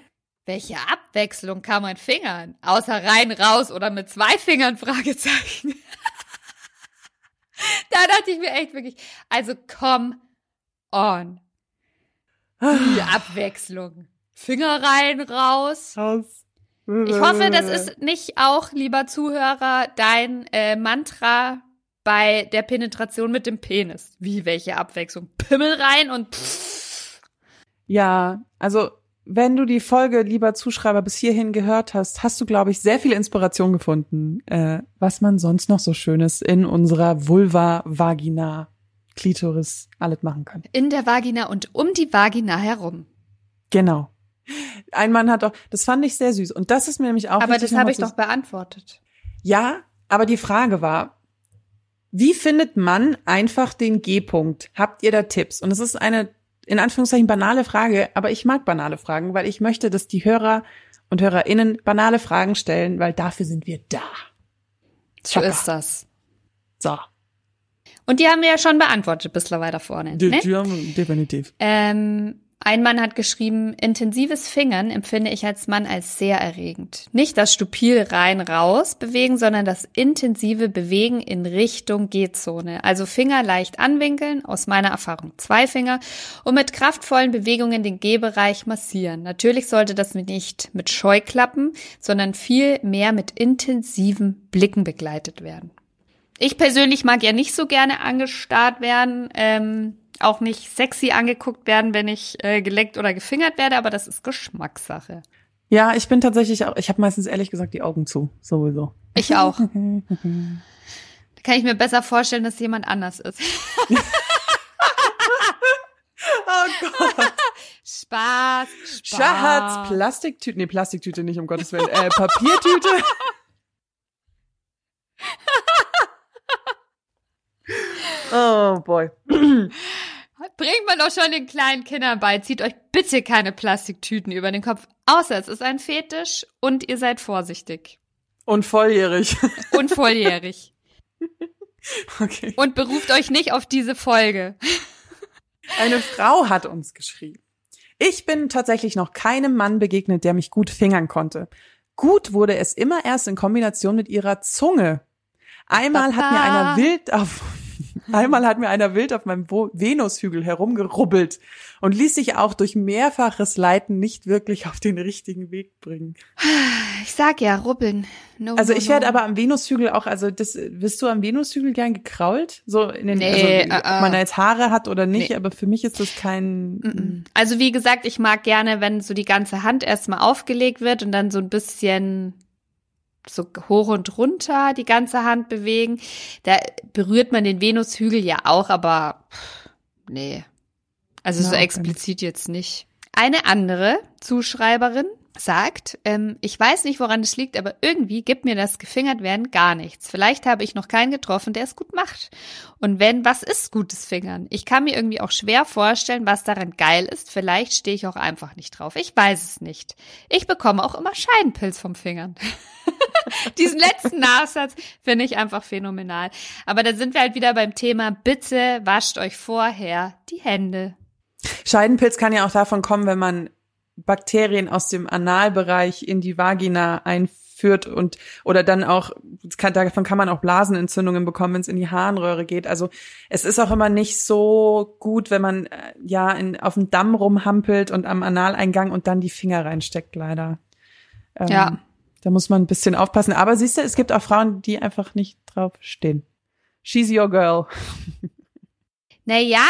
Welche Abwechslung kann man fingern? Außer rein, raus oder mit zwei Fingern? Fragezeichen. da dachte ich mir echt wirklich, also come on. Die Abwechslung. Finger rein, raus. Aus. Ich hoffe, das ist nicht auch, lieber Zuhörer, dein äh, Mantra bei der Penetration mit dem Penis. Wie, welche Abwechslung? Pimmel rein und pff. Ja, also wenn du die Folge, lieber Zuschreiber, bis hierhin gehört hast, hast du, glaube ich, sehr viel Inspiration gefunden, äh, was man sonst noch so Schönes in unserer Vulva, Vagina, Klitoris alles machen kann. in der Vagina und um die Vagina herum. Genau. Ein Mann hat auch, das fand ich sehr süß. Und das ist mir nämlich auch Aber das habe ich doch beantwortet. Ja, aber die Frage war, wie findet man einfach den G-Punkt? Habt ihr da Tipps? Und es ist eine, in Anführungszeichen, banale Frage, aber ich mag banale Fragen, weil ich möchte, dass die Hörer und HörerInnen banale Fragen stellen, weil dafür sind wir da. So Chaka. ist das. So. Und die haben wir ja schon beantwortet, bislang weiter vorne. Die, Ne? die haben, definitiv. Ähm, ein Mann hat geschrieben, intensives Fingern empfinde ich als Mann als sehr erregend. Nicht das Stupil rein raus bewegen, sondern das intensive Bewegen in Richtung G-Zone. Also Finger leicht anwinkeln, aus meiner Erfahrung zwei Finger, und mit kraftvollen Bewegungen den G-Bereich massieren. Natürlich sollte das nicht mit Scheuklappen, sondern viel mehr mit intensiven Blicken begleitet werden. Ich persönlich mag ja nicht so gerne angestarrt werden, ähm, auch nicht sexy angeguckt werden, wenn ich äh, geleckt oder gefingert werde, aber das ist Geschmackssache. Ja, ich bin tatsächlich auch, ich habe meistens ehrlich gesagt die Augen zu, sowieso. Ich auch. Da kann ich mir besser vorstellen, dass jemand anders ist. Oh Gott. Spaß, Spaß. Schatz, Plastiktüte, nee, Plastiktüte nicht, um Gottes Willen, äh, Papiertüte. oh boy. Bringt man doch schon den kleinen Kindern bei. Zieht euch bitte keine Plastiktüten über den Kopf. Außer es ist ein Fetisch und ihr seid vorsichtig. Und volljährig. Und volljährig. Okay. und beruft euch nicht auf diese Folge. Eine Frau hat uns geschrieben. Ich bin tatsächlich noch keinem Mann begegnet, der mich gut fingern konnte. Gut wurde es immer erst in Kombination mit ihrer Zunge. Einmal hat mir einer wild auf Einmal hat mir einer wild auf meinem Venushügel herumgerubbelt und ließ sich auch durch mehrfaches Leiten nicht wirklich auf den richtigen Weg bringen. Ich sag ja, rubbeln. No, Also no, ich werde no. aber am Venushügel auch, also das, wirst du am Venushügel gern gekrault? So in den, Nee, also, äh, ob man äh. da jetzt Haare hat oder nicht, Nee. aber für mich ist das kein, Mm-mm. Also wie gesagt, ich mag gerne, wenn so die ganze Hand erstmal aufgelegt wird und dann so ein bisschen so hoch und runter die ganze Hand bewegen. Da berührt man den Venushügel ja auch, aber nee. Also so explizit jetzt nicht. Eine andere Zuschreiberin sagt, ähm, ich weiß nicht, woran es liegt, aber irgendwie gibt mir das gefingert werden gar nichts. Vielleicht habe ich noch keinen getroffen, der es gut macht. Und wenn, was ist gutes Fingern? Ich kann mir irgendwie auch schwer vorstellen, was daran geil ist. Vielleicht stehe ich auch einfach nicht drauf. Ich weiß es nicht. Ich bekomme auch immer Scheidenpilz vom Fingern. Diesen letzten Nachsatz finde ich einfach phänomenal. Aber da sind wir halt wieder beim Thema, bitte wascht euch vorher die Hände. Scheidenpilz kann ja auch davon kommen, wenn man Bakterien aus dem Analbereich in die Vagina einführt und oder dann auch kann, davon kann man auch Blasenentzündungen bekommen, wenn es in die Harnröhre geht. Also es ist auch immer nicht so gut, wenn man äh, ja in, auf dem Damm rumhampelt und am Analeingang und dann die Finger reinsteckt, leider. Ähm, Ja. Da muss man ein bisschen aufpassen. Aber siehst du, es gibt auch Frauen, die einfach nicht drauf stehen. She's your girl. Naja,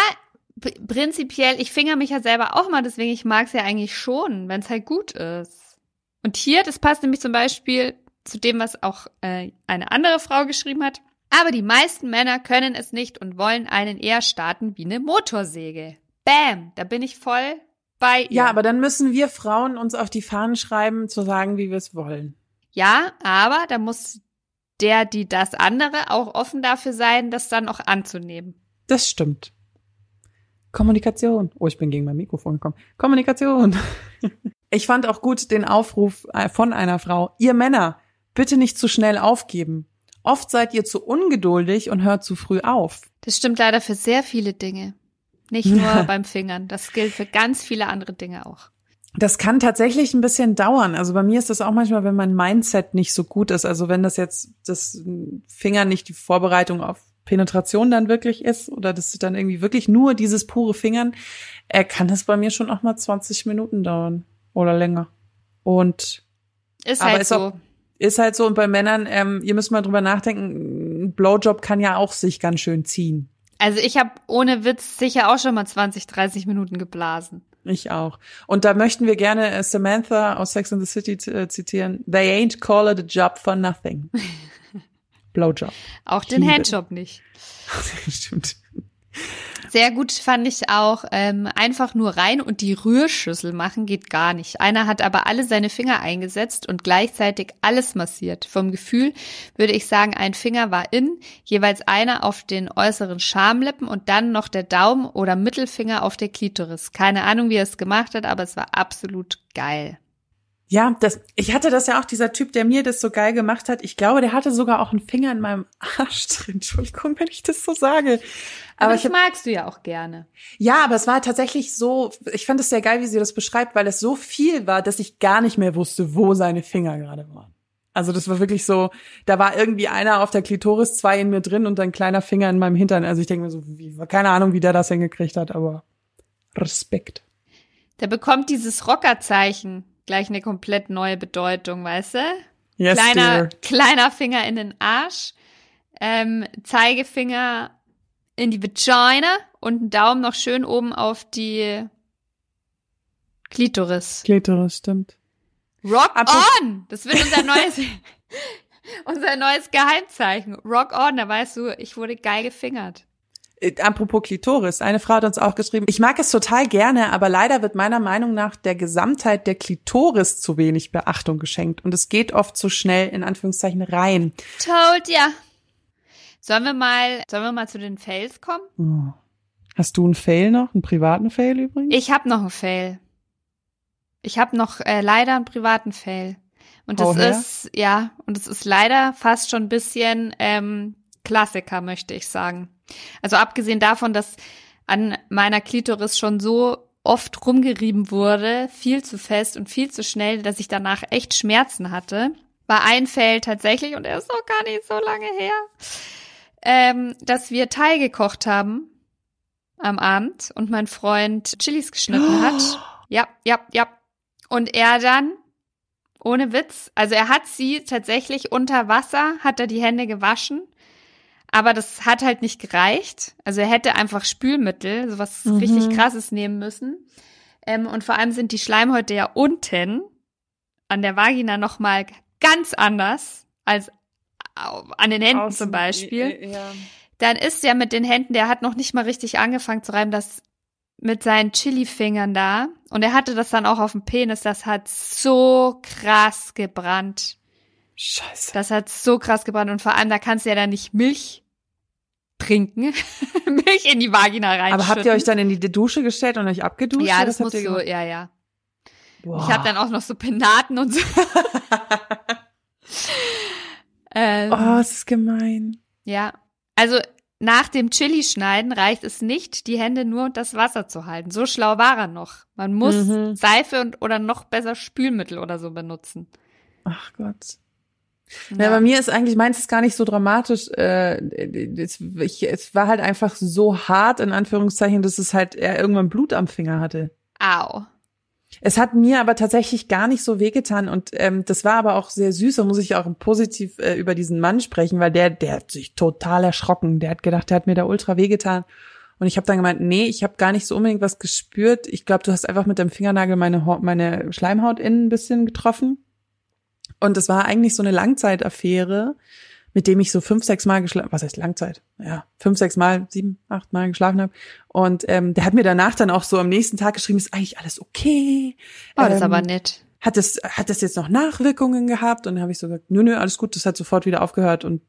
prinzipiell, ich finger mich ja selber auch mal, deswegen ich mag es ja eigentlich schon, wenn es halt gut ist. Und hier, das passt nämlich zum Beispiel zu dem, was auch äh, eine andere Frau geschrieben hat. Aber die meisten Männer können es nicht und wollen einen eher starten wie eine Motorsäge. Bam, da bin ich voll bei ihr. Ja, aber dann müssen wir Frauen uns auf die Fahnen schreiben, zu sagen, wie wir es wollen. Ja, aber da muss der, die das andere auch offen dafür sein, das dann auch anzunehmen. Das stimmt. Kommunikation. Oh, ich bin gegen mein Mikrofon gekommen. Kommunikation. Ich fand auch gut den Aufruf äh, von einer Frau. Ihr Männer, bitte nicht zu schnell aufgeben. Oft seid ihr zu ungeduldig und hört zu früh auf. Das stimmt leider für sehr viele Dinge. Nicht nur beim Fingern. Das gilt für ganz viele andere Dinge auch. Das kann tatsächlich ein bisschen dauern. Also bei mir ist das auch manchmal, wenn mein Mindset nicht so gut ist. Also wenn das jetzt das Finger nicht die Vorbereitung auf Penetration dann wirklich ist oder das dann irgendwie wirklich nur dieses pure Fingern, äh, kann das bei mir schon auch mal 20 Minuten dauern oder länger. Und Ist halt ist so. auch- ist halt so und bei Männern, ähm, ihr müsst mal drüber nachdenken, ein Blowjob kann ja auch sich ganz schön ziehen. Also ich habe ohne Witz sicher auch schon mal 20, 30 Minuten geblasen. Ich auch. Und da möchten wir gerne äh, Samantha aus Sex and the City äh, zitieren. They ain't call it a job for nothing. Blowjob. Auch den Liebe. Handjob nicht. Stimmt. Sehr gut fand ich auch, ähm, einfach nur rein und die Rührschüssel machen geht gar nicht. Einer hat aber alle seine Finger eingesetzt und gleichzeitig alles massiert. Vom Gefühl würde ich sagen, ein Finger war in, jeweils einer auf den äußeren Schamlippen und dann noch der Daumen oder Mittelfinger auf der Klitoris. Keine Ahnung, wie er es gemacht hat, aber es war absolut geil. Ja, das, ich hatte das ja auch, dieser Typ, der mir das so geil gemacht hat. Ich glaube, der hatte sogar auch einen Finger in meinem Arsch drin. Entschuldigung, wenn ich das so sage. Aber Aber ich das hab, magst du ja auch gerne. ja, aber es war tatsächlich so, ich fand es sehr geil, wie sie das beschreibt, weil es so viel war, dass ich gar nicht mehr wusste, wo seine Finger gerade waren. Also das war wirklich so, da war irgendwie einer auf der Klitoris, zwei in mir drin und ein kleiner Finger in meinem Hintern. Also ich denke mir so, wie, keine Ahnung, wie der das hingekriegt hat, aber Respekt. Da bekommt dieses Rockerzeichen gleich eine komplett neue Bedeutung, weißt du? Yes, kleiner, dear. kleiner Finger in den Arsch, ähm, Zeigefinger in die Vagina und ein Daumen noch schön oben auf die Klitoris. Klitoris, stimmt. Rock Apropos- on! Das wird unser neues, unser neues Geheimzeichen. Rock on, da weißt du, ich wurde geil gefingert. Äh, Apropos Klitoris, eine Frau hat uns auch geschrieben, ich mag es total gerne, aber leider wird meiner Meinung nach der Gesamtheit der Klitoris zu wenig Beachtung geschenkt und es geht oft zu schnell in Anführungszeichen rein. Told ya. Sollen wir mal, sollen wir mal zu den Fails kommen? Oh. Hast du einen Fail noch, einen privaten Fail übrigens? Ich habe noch einen Fail. Ich habe noch äh, leider einen privaten Fail. Und das Hau her. ist, ja, und es ist leider fast schon ein bisschen ähm, Klassiker, möchte ich sagen. Also abgesehen davon, dass an meiner Klitoris schon so oft rumgerieben wurde, viel zu fest und viel zu schnell, dass ich danach echt Schmerzen hatte, war ein Fail tatsächlich, und er ist noch gar nicht so lange her, ähm, dass wir Thai gekocht haben am Abend und mein Freund Chilis geschnitten hat. Ja, ja, ja. Und er dann, ohne Witz, also er hat sie tatsächlich unter Wasser, hat er die Hände gewaschen, aber das hat halt nicht gereicht. Also er hätte einfach Spülmittel, sowas Mhm. richtig krasses nehmen müssen. Ähm, und vor allem sind die Schleimhäute ja unten an der Vagina nochmal ganz anders als an den Händen Außen- zum Beispiel. Ja. Dann ist er mit den Händen, der hat noch nicht mal richtig angefangen zu reiben, das mit seinen Chili-Fingern da. Und er hatte das dann auch auf dem Penis. Das hat so krass gebrannt. Scheiße. Das hat so krass gebrannt. Und vor allem, da kannst du ja dann nicht Milch trinken. Milch in die Vagina rein. Aber habt ihr euch dann in die Dusche gestellt und euch abgeduscht? Ja, das habt musst du, ja, ja. Boah. Ich habe dann auch noch so Penaten und so. ähm, Oh, es ist gemein. Ja, also nach dem Chili-Schneiden reicht es nicht, die Hände nur und das Wasser zu halten. So schlau war er noch. Man muss Mhm. Seife und oder noch besser Spülmittel oder so benutzen. Ach Gott. Ja. bei mir ist eigentlich meins ist gar nicht so dramatisch. Äh, es, ich, es war halt einfach so hart in Anführungszeichen, dass es halt er irgendwann Blut am Finger hatte. Au. Es hat mir aber tatsächlich gar nicht so wehgetan und ähm, das war aber auch sehr süß. Da muss ich auch positiv äh, über diesen Mann sprechen, weil der, der hat sich total erschrocken. Der hat gedacht, der hat mir da ultra wehgetan. Und ich habe dann gemeint, nee, ich habe gar nicht so unbedingt was gespürt. Ich glaube, du hast einfach mit deinem Fingernagel meine, meine Schleimhaut innen ein bisschen getroffen. Und es war eigentlich so eine Langzeitaffäre, mit dem ich so fünf, sechs Mal geschlafen, was heißt Langzeit? Ja, fünf, sechs Mal, sieben, acht Mal geschlafen habe. Und ähm, der hat mir danach dann auch so am nächsten Tag geschrieben, ist eigentlich alles okay. Oh, das ist Ähm, aber nett. hat es hat es jetzt noch Nachwirkungen gehabt und dann habe ich so gesagt, nö nö, alles gut, das hat sofort wieder aufgehört und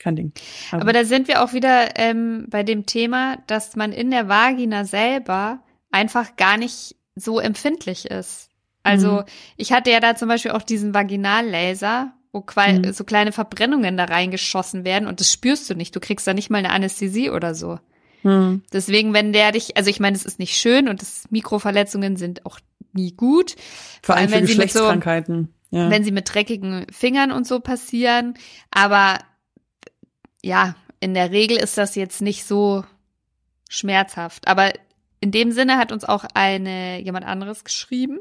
kein Ding. Also, Aber da sind wir auch wieder ähm, bei dem Thema, dass man in der Vagina selber einfach gar nicht so empfindlich ist. Also Mhm. ich hatte ja da zum Beispiel auch diesen Vaginallaser, wo Mhm. so kleine Verbrennungen da reingeschossen werden und das spürst du nicht. Du kriegst da nicht mal eine Anästhesie oder so. hm, Deswegen, wenn der dich, also ich meine, es ist nicht schön und das Mikroverletzungen sind auch nie gut. vor allem für wenn sie mit so, ja. wenn sie mit dreckigen Fingern und so passieren. Aber ja, in der Regel ist das jetzt nicht so schmerzhaft. Aber in dem Sinne hat uns auch eine jemand anderes geschrieben.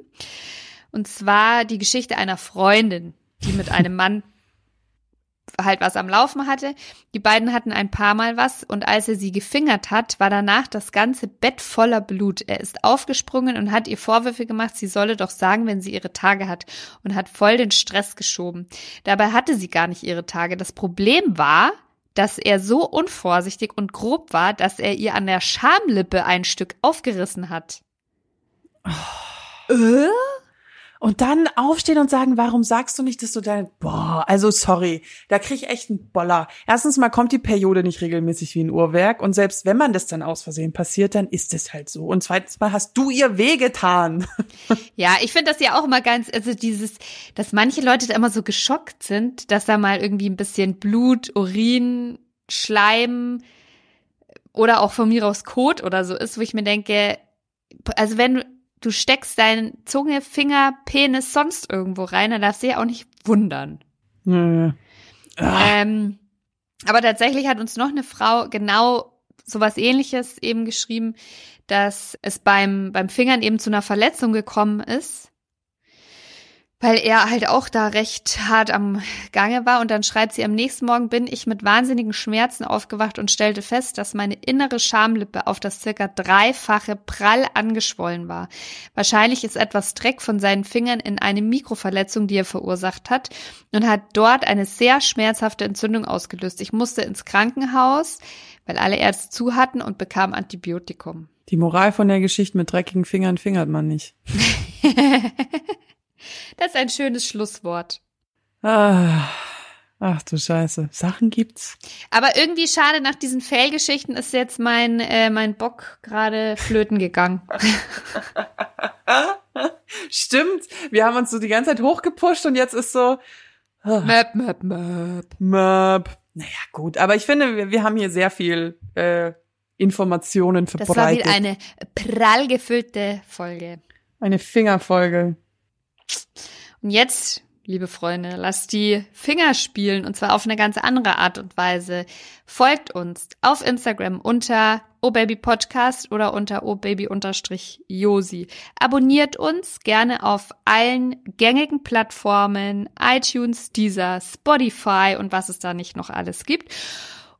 Und zwar die Geschichte einer Freundin, die mit einem Mann halt was am Laufen hatte. Die beiden hatten ein paar Mal was und als er sie gefingert hat, war danach das ganze Bett voller Blut. Er ist aufgesprungen und hat ihr Vorwürfe gemacht, sie solle doch sagen, wenn sie ihre Tage hat und hat voll den Stress geschoben. Dabei hatte sie gar nicht ihre Tage. Das Problem war, dass er so unvorsichtig und grob war, dass er ihr an der Schamlippe ein Stück aufgerissen hat. Äh? Und dann aufstehen und sagen, warum sagst du nicht, dass du dein, boah, also sorry, da krieg ich echt einen Boller. Erstens mal kommt die Periode nicht regelmäßig wie ein Uhrwerk und selbst wenn man das dann aus Versehen passiert, dann ist es halt so. Und zweitens mal hast du ihr wehgetan. Ja, ich finde das ja auch immer ganz, also dieses, dass manche Leute da immer so geschockt sind, dass da mal irgendwie ein bisschen Blut, Urin, Schleim oder auch von mir aus Kot oder so ist, wo ich mir denke, also wenn du steckst deine Zunge, Finger, Penis sonst irgendwo rein, dann darfst du ja auch nicht wundern. Nö. Ah, Ähm, aber tatsächlich hat uns noch eine Frau genau sowas ähnliches eben geschrieben, dass es beim, beim Fingern eben zu einer Verletzung gekommen ist, weil er halt auch da recht hart am Gange war. Und dann schreibt sie, am nächsten Morgen bin ich mit wahnsinnigen Schmerzen aufgewacht und stellte fest, dass meine innere Schamlippe auf das circa dreifache prall angeschwollen war. Wahrscheinlich ist etwas Dreck von seinen Fingern in eine Mikroverletzung, die er verursacht hat, und hat dort eine sehr schmerzhafte Entzündung ausgelöst. Ich musste ins Krankenhaus, weil alle Ärzte zu hatten und bekam Antibiotikum. Die Moral von der Geschichte mit dreckigen Fingern fingert man nicht. Das ist ein schönes Schlusswort. Ah, ach du Scheiße. Sachen gibt's. Aber irgendwie schade, nach diesen Fail-Geschichten ist jetzt mein, äh, mein Bock gerade flöten gegangen. Stimmt. Wir haben uns so die ganze Zeit hochgepusht und jetzt ist so. ah, Möp, möp, möp. Möp. Naja, gut. Aber ich finde, wir, wir haben hier sehr viel äh, Informationen Das war verbreitet. wieder eine prall gefüllte Folge. eine Fingerfolge. Und jetzt, liebe Freunde, lasst die Finger spielen und zwar auf eine ganz andere Art und Weise. Folgt uns auf Instagram unter obabypodcast oder unter obaby-josi. Abonniert uns gerne auf allen gängigen Plattformen, iTunes, Deezer, Spotify und was es da nicht noch alles gibt.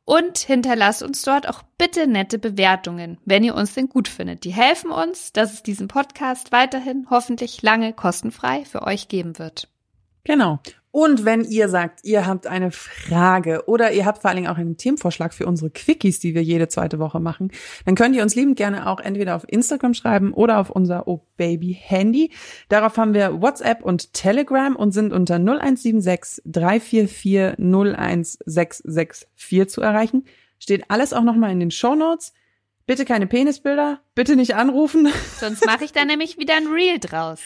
Und hinterlasst uns dort auch bitte nette Bewertungen, wenn ihr uns denn gut findet. Die helfen uns, dass es diesen Podcast weiterhin hoffentlich lange kostenfrei für euch geben wird. Genau. Und wenn ihr sagt, ihr habt eine Frage oder ihr habt vor allen Dingen auch einen Themenvorschlag für unsere Quickies, die wir jede zweite Woche machen, dann könnt ihr uns liebend gerne auch entweder auf Instagram schreiben oder auf unser Oh Baby Handy. Darauf haben wir WhatsApp und Telegram und sind unter 0176 344 01664 zu erreichen. Steht alles auch nochmal in den Show Notes. Bitte keine Penisbilder, bitte nicht anrufen. Sonst mache ich da nämlich wieder ein Reel draus.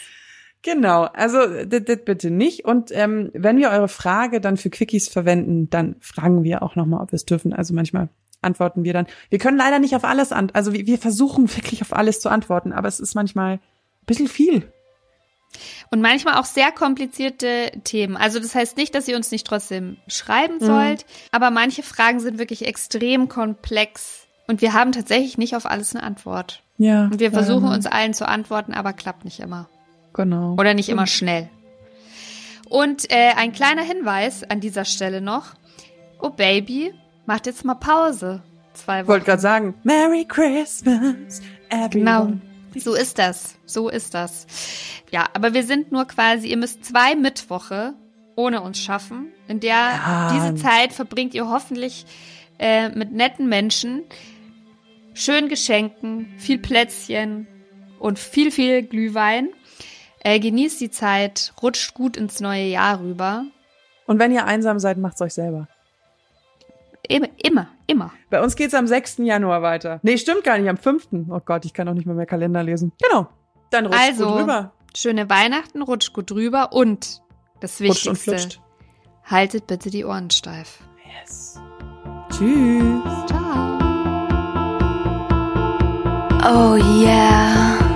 Genau, also das, bitte nicht. Und ähm, wenn wir eure Frage dann für Quickies verwenden, dann fragen wir auch nochmal, ob wir es dürfen. Also manchmal antworten wir dann. Wir können leider nicht auf alles antworten. Also wir, wir versuchen wirklich auf alles zu antworten, aber es ist manchmal ein bisschen viel. Und manchmal auch sehr komplizierte Themen. Also das heißt nicht, dass ihr uns nicht trotzdem schreiben sollt, mhm. aber manche Fragen sind wirklich extrem komplex und wir haben tatsächlich nicht auf alles eine Antwort. Ja. Und wir versuchen uns allen zu antworten, aber klappt nicht immer. Genau. Oder nicht immer schnell. Und äh, ein kleiner Hinweis an dieser Stelle noch. Oh Baby, macht jetzt mal Pause. Zwei Wochen. Wollte gerade sagen, Merry Christmas, everyone. Genau. So ist das. So ist das. Ja, aber wir sind nur quasi, ihr müsst zwei Mittwoche ohne uns schaffen. In der ja. diese Zeit verbringt ihr hoffentlich äh, mit netten Menschen, schönen Geschenken, viel Plätzchen und viel, viel Glühwein. Äh, genießt die Zeit, rutscht gut ins neue Jahr rüber. Und wenn ihr einsam seid, macht's euch selber. Immer, immer, immer. Bei uns geht's am 6. Januar weiter. Nee, stimmt gar nicht, am 5. Oh Gott, ich kann auch nicht mehr mehr Kalender lesen. Genau. Dann rutscht also, gut rüber. Schöne Weihnachten, rutscht gut rüber und das Wichtigste. Rutscht und flutscht. Haltet bitte die Ohren steif. Yes. Tschüss. Ciao. Oh yeah.